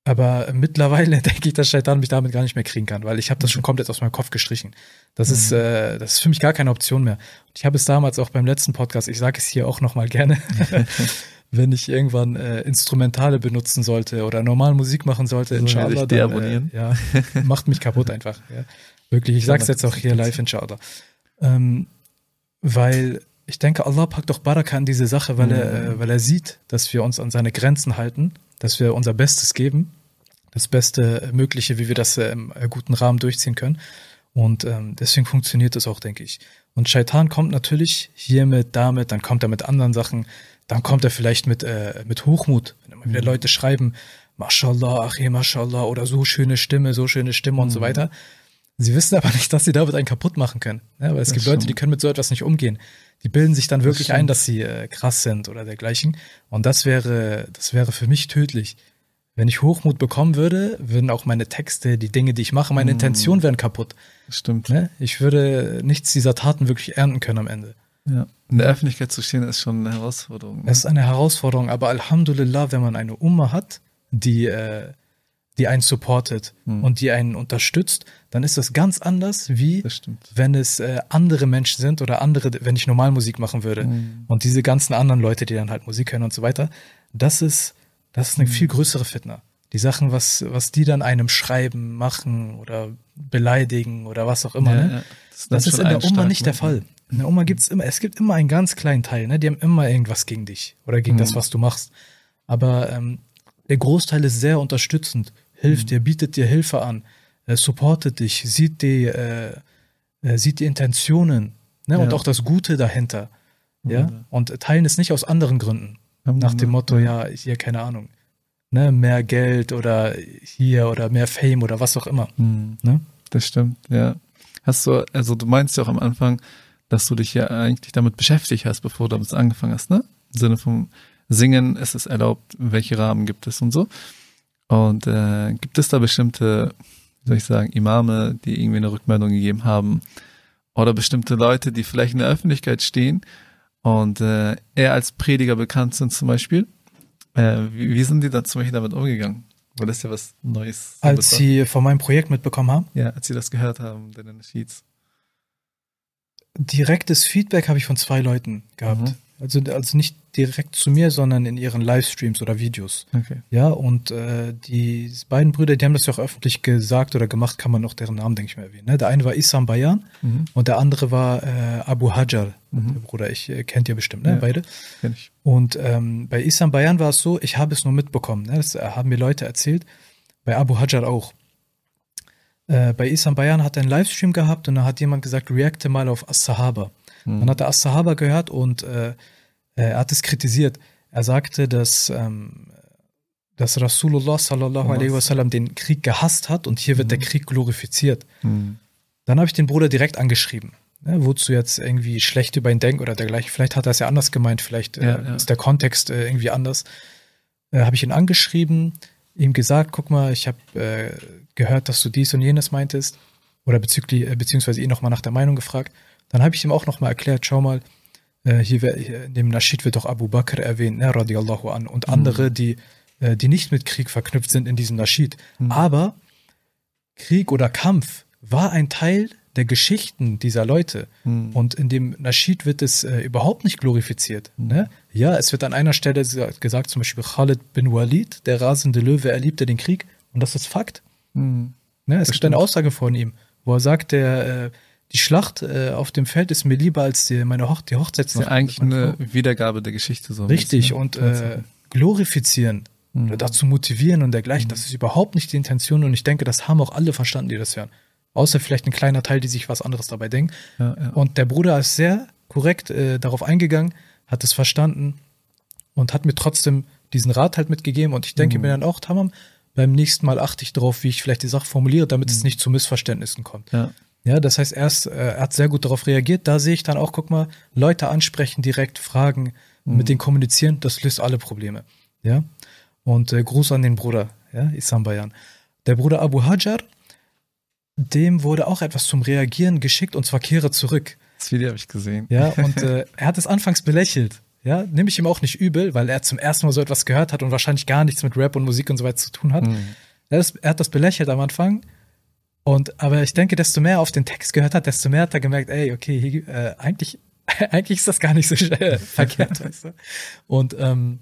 aber mittlerweile denke ich, dass Shaitan mich damit gar nicht mehr kriegen kann, weil ich habe das schon komplett aus meinem Kopf gestrichen. Das ist, Mhm. äh, das ist für mich gar keine Option mehr. Und ich habe es damals auch beim letzten Podcast, ich sage es hier auch nochmal gerne, wenn ich irgendwann äh, Instrumentale benutzen sollte oder normal Musik machen sollte, wir inshallah, dann, äh, ja, macht mich kaputt einfach. Ja. Wirklich, ich sag's jetzt auch hier live, inshallah. Ähm, weil ich denke, Allah packt doch Baraka in diese Sache, weil, er, Mhm. äh, weil er sieht, dass wir uns an seine Grenzen halten, dass wir unser Bestes geben, das Beste Mögliche, wie wir das äh, im guten Rahmen durchziehen können. Und ähm, deswegen funktioniert das auch, denke ich. Und Shaitan kommt natürlich hiermit, damit, dann kommt er mit anderen Sachen, dann kommt er vielleicht mit, äh, mit Hochmut. Wenn immer wieder Mhm. Leute schreiben, Mashallah, Achi, Mashallah, oder so schöne Stimme, so schöne Stimme und so Mhm. weiter. Sie wissen aber nicht, dass sie damit einen kaputt machen können. Ja, weil es Das gibt Leute, die können mit so etwas nicht umgehen. Die bilden sich dann wirklich stimmt. ein, dass sie äh, krass sind oder dergleichen. Und das wäre, das wäre für mich tödlich. Wenn ich Hochmut bekommen würde, würden auch meine Texte, die Dinge, die ich mache, meine Mhm. Intention wären kaputt. Das stimmt. Ne? Ich würde nichts dieser Taten wirklich ernten können am Ende. Ja. In der Öffentlichkeit zu stehen, ist schon eine Herausforderung. ne? Es ist eine Herausforderung, aber Alhamdulillah, wenn man eine Umma hat, die, äh, die einen supportet Mhm. und die einen unterstützt, dann ist das ganz anders, wie Das wenn es äh, andere Menschen sind oder andere, wenn ich normal Musik machen würde. Mhm. Und diese ganzen anderen Leute, die dann halt Musik hören und so weiter, das ist, das ist eine Mhm. viel größere Fitna. Die Sachen, was, was die dann einem schreiben, machen oder beleidigen oder was auch immer, Ja, ne? ja. Das, dann ist in der stark nicht der machen. Fall. In der Oma gibt's immer, es gibt immer einen ganz kleinen Teil, ne? Die haben immer irgendwas gegen dich oder gegen das, Mhm. was du machst. Aber ähm, der Großteil ist sehr unterstützend, hilft Mhm. dir, bietet dir Hilfe an, äh, supportet dich, sieht die, äh, äh, sieht die Intentionen ne? und Ja. auch das Gute dahinter. Ja? Ja. Und teilen es nicht aus anderen Gründen. Nach dem Motto, ja, hier, keine Ahnung, ne, mehr Geld oder hier oder mehr Fame oder was auch immer. Mhm. Ne? Das stimmt, ja. Hast du, also du meinst ja auch am Anfang, dass du dich ja eigentlich damit beschäftigt hast, bevor du damit angefangen hast, ne? Im Sinne vom Singen, ist es erlaubt, welche Rahmen gibt es und so. Und äh, gibt es da bestimmte, wie soll ich sagen, Imame, die irgendwie eine Rückmeldung gegeben haben oder bestimmte Leute, die vielleicht in der Öffentlichkeit stehen und äh, eher als Prediger bekannt sind zum Beispiel. Äh, wie, wie sind die da zum Beispiel damit umgegangen? Weil das ist ja was Neues. Als sie von meinem Projekt mitbekommen haben, Ja, als sie das gehört haben, deine Sheets. Direktes Feedback habe ich von zwei Leuten gehabt. Mhm. Also, also nicht direkt zu mir, sondern in ihren Livestreams oder Videos. Okay. Ja, und äh, die beiden Brüder, die haben das ja auch öffentlich gesagt oder gemacht, kann man auch deren Namen, denke ich mal, erwähnen. Ne? Der eine war Isam Bayan Mhm. und der andere war äh, Abu Hajar, Mhm. der Bruder. Ich äh, kennt ihr bestimmt, ne? Ja. Beide. Kenn ich. Und ähm, bei Isam Bayan war es so, ich habe es nur mitbekommen. Ne? Das haben mir Leute erzählt. Bei Abu Hajar auch. Äh, bei Isam Bayan hat er einen Livestream gehabt und da hat jemand gesagt, reacte mal auf As-Sahaba. Mhm. Dann hat er As-Sahaba gehört und äh, er hat es kritisiert. Er sagte, dass, ähm, dass Rasulullah sallallahu alaihi wasallam den Krieg gehasst hat und hier wird der Krieg glorifiziert. Mhm. Dann habe ich den Bruder direkt angeschrieben. Ne, wozu jetzt irgendwie schlecht über ihn denken oder dergleichen. Vielleicht hat er es ja anders gemeint, vielleicht äh, Ja, ja. ist der Kontext äh, irgendwie anders. Äh, habe ich ihn angeschrieben, ihm gesagt, guck mal, ich habe äh, gehört, dass du dies und jenes meintest. Oder bezüglich, äh, beziehungsweise ihn nochmal nach der Meinung gefragt. Dann habe ich ihm auch nochmal erklärt, schau mal, äh, hier, hier in dem Naschid wird doch Abu Bakr erwähnt, ne, radiallahu an, und andere, die, äh, die nicht mit Krieg verknüpft sind in diesem Naschid. Mhm. Aber Krieg oder Kampf war ein Teil der Geschichten dieser Leute. Mhm. Und in dem Naschid wird es äh, überhaupt nicht glorifiziert. Mhm. Ne? Ja, es wird an einer Stelle sa- gesagt, zum Beispiel Khalid bin Walid, der rasende Löwe, erlebte den Krieg. Und das ist Fakt. Mhm. Ne? Es gibt eine Aussage von ihm, wo er sagt, der, äh, die Schlacht äh, auf dem Feld ist mir lieber als die, meine Hoch die Das ist Hochzeitsnacht. ja eigentlich eine Frau. Wiedergabe der Geschichte so. Richtig, bisschen, ne? und äh, glorifizieren oder dazu motivieren und dergleichen. Das ist überhaupt nicht die Intention und ich denke, das haben auch alle verstanden, die das hören. Außer vielleicht ein kleiner Teil, die sich was anderes dabei denken. Ja, ja. Und der Bruder ist sehr korrekt äh, darauf eingegangen, hat es verstanden und hat mir trotzdem diesen Rat halt mitgegeben. Und ich denke mir dann auch, Tamam, beim nächsten Mal achte ich darauf, wie ich vielleicht die Sache formuliere, damit es nicht zu Missverständnissen kommt. Ja. Ja, das heißt, erst, äh, er hat sehr gut darauf reagiert. Da sehe ich dann auch, guck mal, Leute ansprechen, direkt fragen, mit denen kommunizieren, das löst alle Probleme. Ja. Und äh, Gruß an den Bruder, ja, Isam Bayan. Der Bruder Abu Hajar, dem wurde auch etwas zum Reagieren geschickt und zwar kehre zurück. Das Video habe ich gesehen. Ja, und äh, er hat es anfangs belächelt. Ja, nehme ich ihm auch nicht übel, weil er zum ersten Mal so etwas gehört hat und wahrscheinlich gar nichts mit Rap und Musik und so weiter zu tun hat. Mhm. Er, ist, er hat das belächelt am Anfang. Und, aber ich denke, desto mehr er auf den Text gehört hat, desto mehr hat er gemerkt, ey, okay, hier, äh, eigentlich, eigentlich ist das gar nicht so verkehrt, weißt du. Und ähm,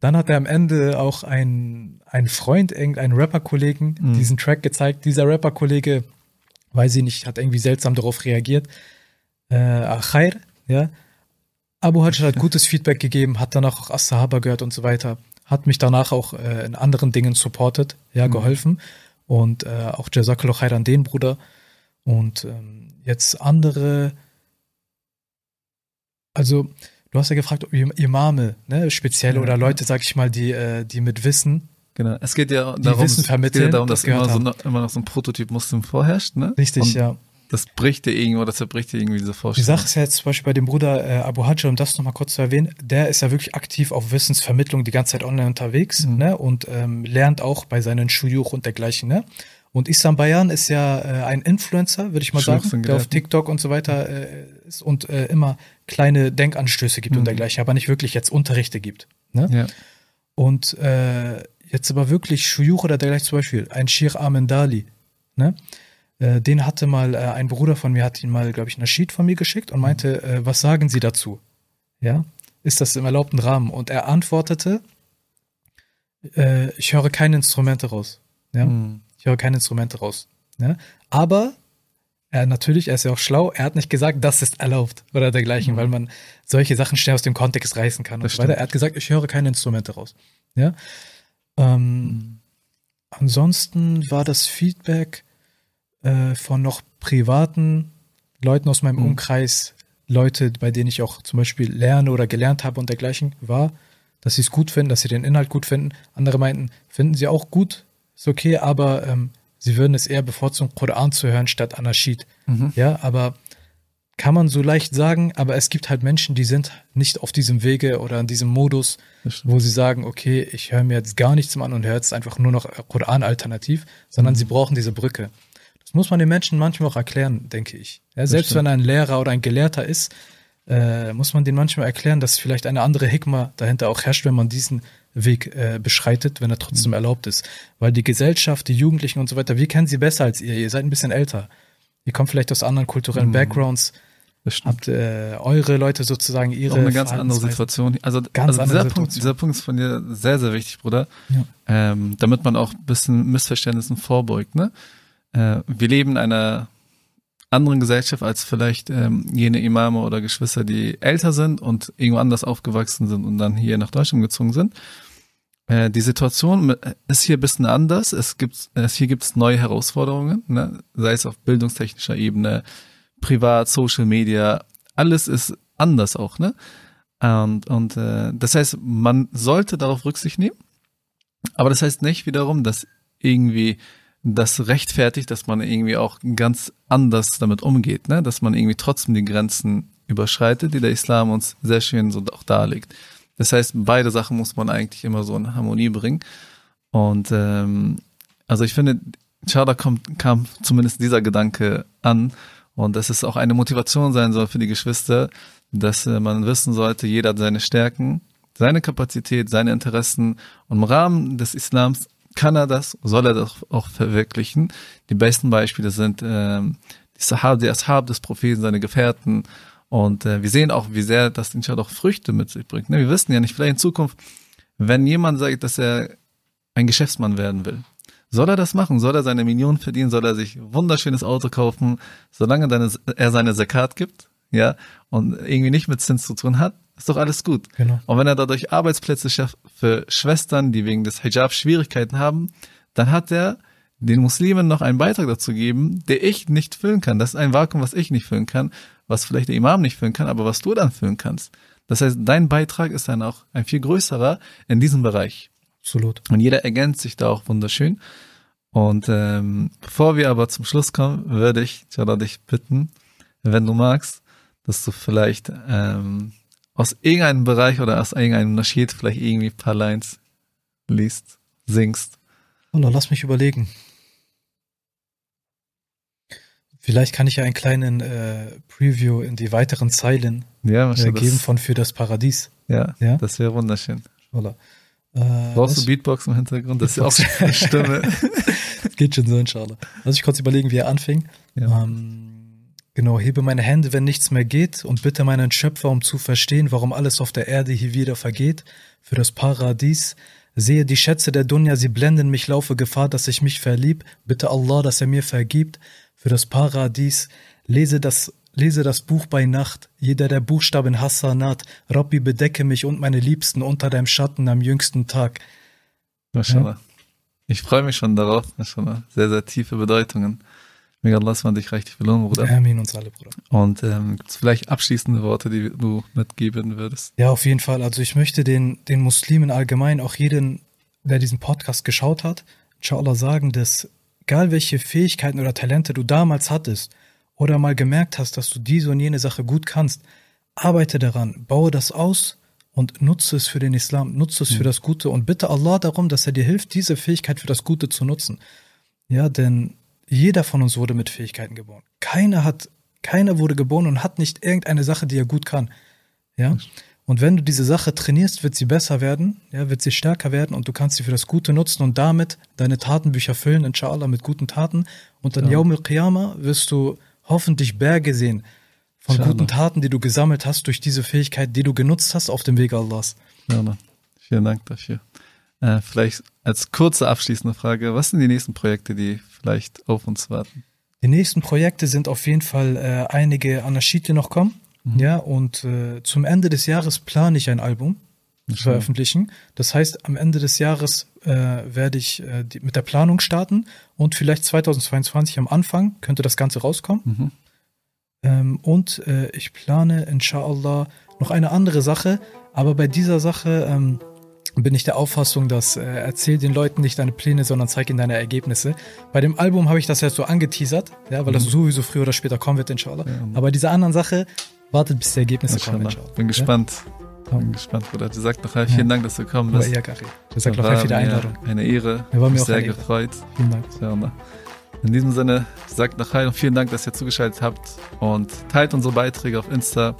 dann hat er am Ende auch ein, ein Freund, irgendeinen Rapper-Kollegen, Mhm. diesen Track gezeigt. Dieser Rapper-Kollege, weiß ich nicht, hat irgendwie seltsam darauf reagiert. Äh, Khair, ja. Abu Hajr hat gutes Feedback gegeben, hat danach auch As-Sahaba gehört und so weiter. Hat mich danach auch äh, in anderen Dingen supportet, ja, Mhm. geholfen. Und äh, auch Jazakallah Khair an den Bruder. Und ähm, jetzt andere, also du hast ja gefragt, ob Im- Imame, ne, speziell Ja, oder. Leute, sag ich mal, die, äh, die mit Wissen, Genau. Es geht ja darum, Wissen es geht vermitteln, ja darum das dass immer, gehört so, immer noch so ein Prototyp Muslim vorherrscht, ne? richtig, Und ja. Das bricht dir irgendwo, das zerbricht dir irgendwie diese Die Vorstellung. Sache ist ja jetzt zum Beispiel bei dem Bruder äh, Abu Hajr, um das nochmal kurz zu erwähnen, der ist ja wirklich aktiv auf Wissensvermittlung die ganze Zeit online unterwegs Mhm. ne, und ähm, lernt auch bei seinen Shuyuch und dergleichen. Ne? Und Isam Bayan ist ja äh, ein Influencer, würde ich mal sagen, der auf. TikTok und so weiter äh, ist und äh, immer kleine Denkanstöße gibt und Mhm. dergleichen, aber nicht wirklich jetzt Unterrichte gibt. Ne? Ja. Und äh, jetzt aber wirklich Shuyuch oder dergleichen zum Beispiel, ein Shir Amendali, ne? Äh, den hatte mal äh, ein Bruder von mir, hat ihn mal, glaube ich, ein Sheet von mir geschickt und meinte, was sagen Sie dazu? Ja, ist das im erlaubten Rahmen? Und er antwortete, ich höre keine Instrumente raus. Ja, Mhm. Ich höre keine Instrumente raus. Ja? Aber er natürlich, er ist ja auch schlau, er hat nicht gesagt, das ist erlaubt oder dergleichen, weil man solche Sachen schnell aus dem Kontext reißen kann und so weiter. Er hat gesagt, ich höre keine Instrumente raus. Ja. Ähm, Ansonsten war das Feedback äh, von noch privaten Leuten aus meinem Mhm. Umkreis, Leute, bei denen ich auch zum Beispiel lerne oder gelernt habe und dergleichen, war, dass sie es gut finden, dass sie den Inhalt gut finden. Andere meinten, finden sie auch gut, ist okay, aber ähm, sie würden es eher bevorzugen, Koran zu hören statt Anarchid. Mhm. Ja, aber kann man so leicht sagen, aber es gibt halt Menschen, die sind nicht auf diesem Wege oder in diesem Modus, wo sie sagen, okay, ich höre mir jetzt gar nichts mehr an und höre jetzt einfach nur noch Koran alternativ, sondern Mhm. sie brauchen diese Brücke. Das muss man den Menschen manchmal auch erklären, denke ich. Ja, selbst wenn er ein Lehrer oder ein Gelehrter ist, äh, muss man denen manchmal erklären, dass vielleicht eine andere Hikma dahinter auch herrscht, wenn man diesen Weg äh, beschreitet, wenn er trotzdem Mhm. erlaubt ist. Weil die Gesellschaft, die Jugendlichen und so weiter, wir kennen sie besser als ihr. Ihr seid ein bisschen älter. Ihr kommt vielleicht aus anderen kulturellen Mhm. Backgrounds, habt äh, eure Leute sozusagen ihre auch eine ganz andere. Situation. Also, Ganz also dieser, Punkt, Situation. dieser Punkt ist von dir sehr, sehr wichtig, Bruder. Ja. Ähm, damit man auch ein bisschen Missverständnissen vorbeugt. Ne? Äh, wir leben in einer anderen Gesellschaft als vielleicht ähm, jene Imame oder Geschwister, die älter sind und irgendwo anders aufgewachsen sind und dann hier nach Deutschland gezogen sind. Äh, die Situation ist hier ein bisschen anders. Es gibt, es, hier gibt es neue Herausforderungen, ne? sei es auf bildungstechnischer Ebene, privat, Social Media, alles ist anders auch, ne? Und, und äh, das heißt, man sollte darauf Rücksicht nehmen, aber das heißt nicht wiederum, dass irgendwie das rechtfertigt, dass man irgendwie auch ganz anders damit umgeht, ne? dass man irgendwie trotzdem die Grenzen überschreitet, die der Islam uns sehr schön so auch darlegt. Das heißt, beide Sachen muss man eigentlich immer so in Harmonie bringen. Und ähm, also ich finde, Chada kommt, kam zumindest dieser Gedanke an und dass es auch eine Motivation sein soll für die Geschwister, dass äh, man wissen sollte, jeder hat seine Stärken, seine Kapazität, seine Interessen und im Rahmen des Islams kann er das, soll er das auch verwirklichen. Die besten Beispiele sind ähm, die Sahab, die Ashab des Propheten, seine Gefährten und äh, wir sehen auch, wie sehr das inshallah auch Früchte mit sich bringt. Ne? Wir wissen ja nicht, vielleicht in Zukunft, wenn jemand sagt, dass er ein Geschäftsmann werden will, soll er das machen? Soll er seine Millionen verdienen? Soll er sich ein wunderschönes Auto kaufen, solange er seine Zakat gibt, ja, und irgendwie nicht mit Zins zu tun hat? Ist doch alles gut. Genau. Und wenn er dadurch Arbeitsplätze schafft für Schwestern, die wegen des Hijab Schwierigkeiten haben, dann hat er den Muslimen noch einen Beitrag dazu geben, der ich nicht füllen kann. Das ist ein Vakuum, was ich nicht füllen kann, was vielleicht der Imam nicht füllen kann, aber was du dann füllen kannst. Das heißt, dein Beitrag ist dann auch ein viel größerer in diesem Bereich. Absolut. Und jeder ergänzt sich da auch wunderschön. Und ähm, bevor wir aber zum Schluss kommen, würde ich Jada dich bitten, wenn du magst, dass du vielleicht ähm, aus irgendeinem Bereich oder aus irgendeinem Naschid vielleicht irgendwie ein paar Lines liest, singst. Allah, lass mich überlegen. Vielleicht kann ich ja einen kleinen äh, Preview in die weiteren Zeilen Ja, äh, geben von Für das Paradies. ja, Ja? das wäre wunderschön. Voilà. Äh, Brauchst du Beatbox im Hintergrund? Das ist ja auch Beatbox. eine Stimme. Geht schon so, inshallah. Lass ich kurz überlegen, wie er anfing. Ja. Ähm, genau, hebe meine Hände, wenn nichts mehr geht, und bitte meinen Schöpfer, um zu verstehen, warum alles auf der Erde hier wieder vergeht, für das Paradies. Sehe die Schätze der Dunya, sie blenden mich, laufe Gefahr, dass ich mich verlieb. Bitte Allah, dass er mir vergibt, für das Paradies. Lese das, lese das Buch bei Nacht, jeder der Buchstaben Hassanat. Rabbi, bedecke mich und meine Liebsten unter deinem Schatten am jüngsten Tag. Mashallah. Ich freue mich schon darauf. Mashallah. Sehr, sehr tiefe Bedeutungen. Mega Allah, man dich richtig belohnen, Bruder. Amin uns alle, Bruder. Und ähm, gibt es vielleicht abschließende Worte, die du mitgeben würdest? Ja, auf jeden Fall. Also ich möchte den, den Muslimen allgemein, auch jeden, der diesen Podcast geschaut hat, inshallah sagen, dass egal welche Fähigkeiten oder Talente du damals hattest oder mal gemerkt hast, dass du diese und jene Sache gut kannst, arbeite daran, baue das aus und nutze es für den Islam, nutze es für das Gute und bitte Allah darum, dass er dir hilft, diese Fähigkeit für das Gute zu nutzen. Ja, denn jeder von uns wurde mit Fähigkeiten geboren. Keiner hat, keiner wurde geboren und hat nicht irgendeine Sache, die er gut kann. Ja. Und wenn du diese Sache trainierst, wird sie besser werden, ja, wird sie stärker werden und du kannst sie für das Gute nutzen und damit deine Tatenbücher füllen, inshallah, mit guten Taten. Und dann Ja. Yaum al-Qiyamah wirst du hoffentlich Berge sehen von Inshallah. guten Taten, die du gesammelt hast durch diese Fähigkeit, die du genutzt hast auf dem Weg Allahs. Ja. Vielen Dank dafür. Äh, vielleicht als kurze abschließende Frage, was sind die nächsten Projekte, die vielleicht auf uns warten? Die nächsten Projekte sind auf jeden Fall äh, einige Anarchite noch kommen. Mhm. Ja, und äh, zum Ende des Jahres plane ich ein Album zu veröffentlichen. Das heißt, am Ende des Jahres äh, werde ich äh, die, mit der Planung starten und vielleicht 2022 am Anfang könnte das Ganze rauskommen. Mhm. Ähm, und äh, ich plane, inshallah, noch eine andere Sache. Aber bei dieser Sache ähm, bin ich der Auffassung, dass äh, erzähl den Leuten nicht deine Pläne, sondern zeig ihnen deine Ergebnisse. Bei dem Album habe ich das jetzt so angeteasert, ja, weil das sowieso früher oder später kommen wird, inshallah. Ja. Aber dieser anderen Sache, wartet bis die Ergebnisse kommen, Mashallah. inshallah. Bin gespannt. Ja? Bin gespannt, Bruder. Du sagst noch vielen Dank, dass du gekommen bist. eher, Gary. Ich sag noch für die Einladung. Eine Ehre. Ja, war mir Mich auch sehr gefreut. Vielen Dank. Inshallah. In diesem Sinne, sagt nach und vielen Dank, dass ihr zugeschaltet habt und teilt unsere Beiträge auf Insta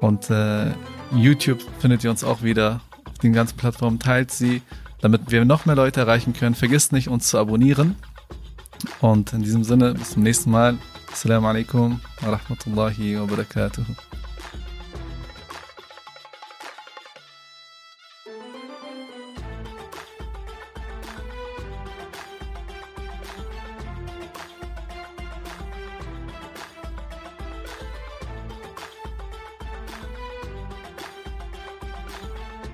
und äh, YouTube findet ihr uns auch wieder den ganzen Plattformen. Teilt sie, damit wir noch mehr Leute erreichen können. Vergisst nicht, uns zu abonnieren. Und in diesem Sinne, bis zum nächsten Mal. Assalamu alaikum wa rahmatullahi wa barakatuh.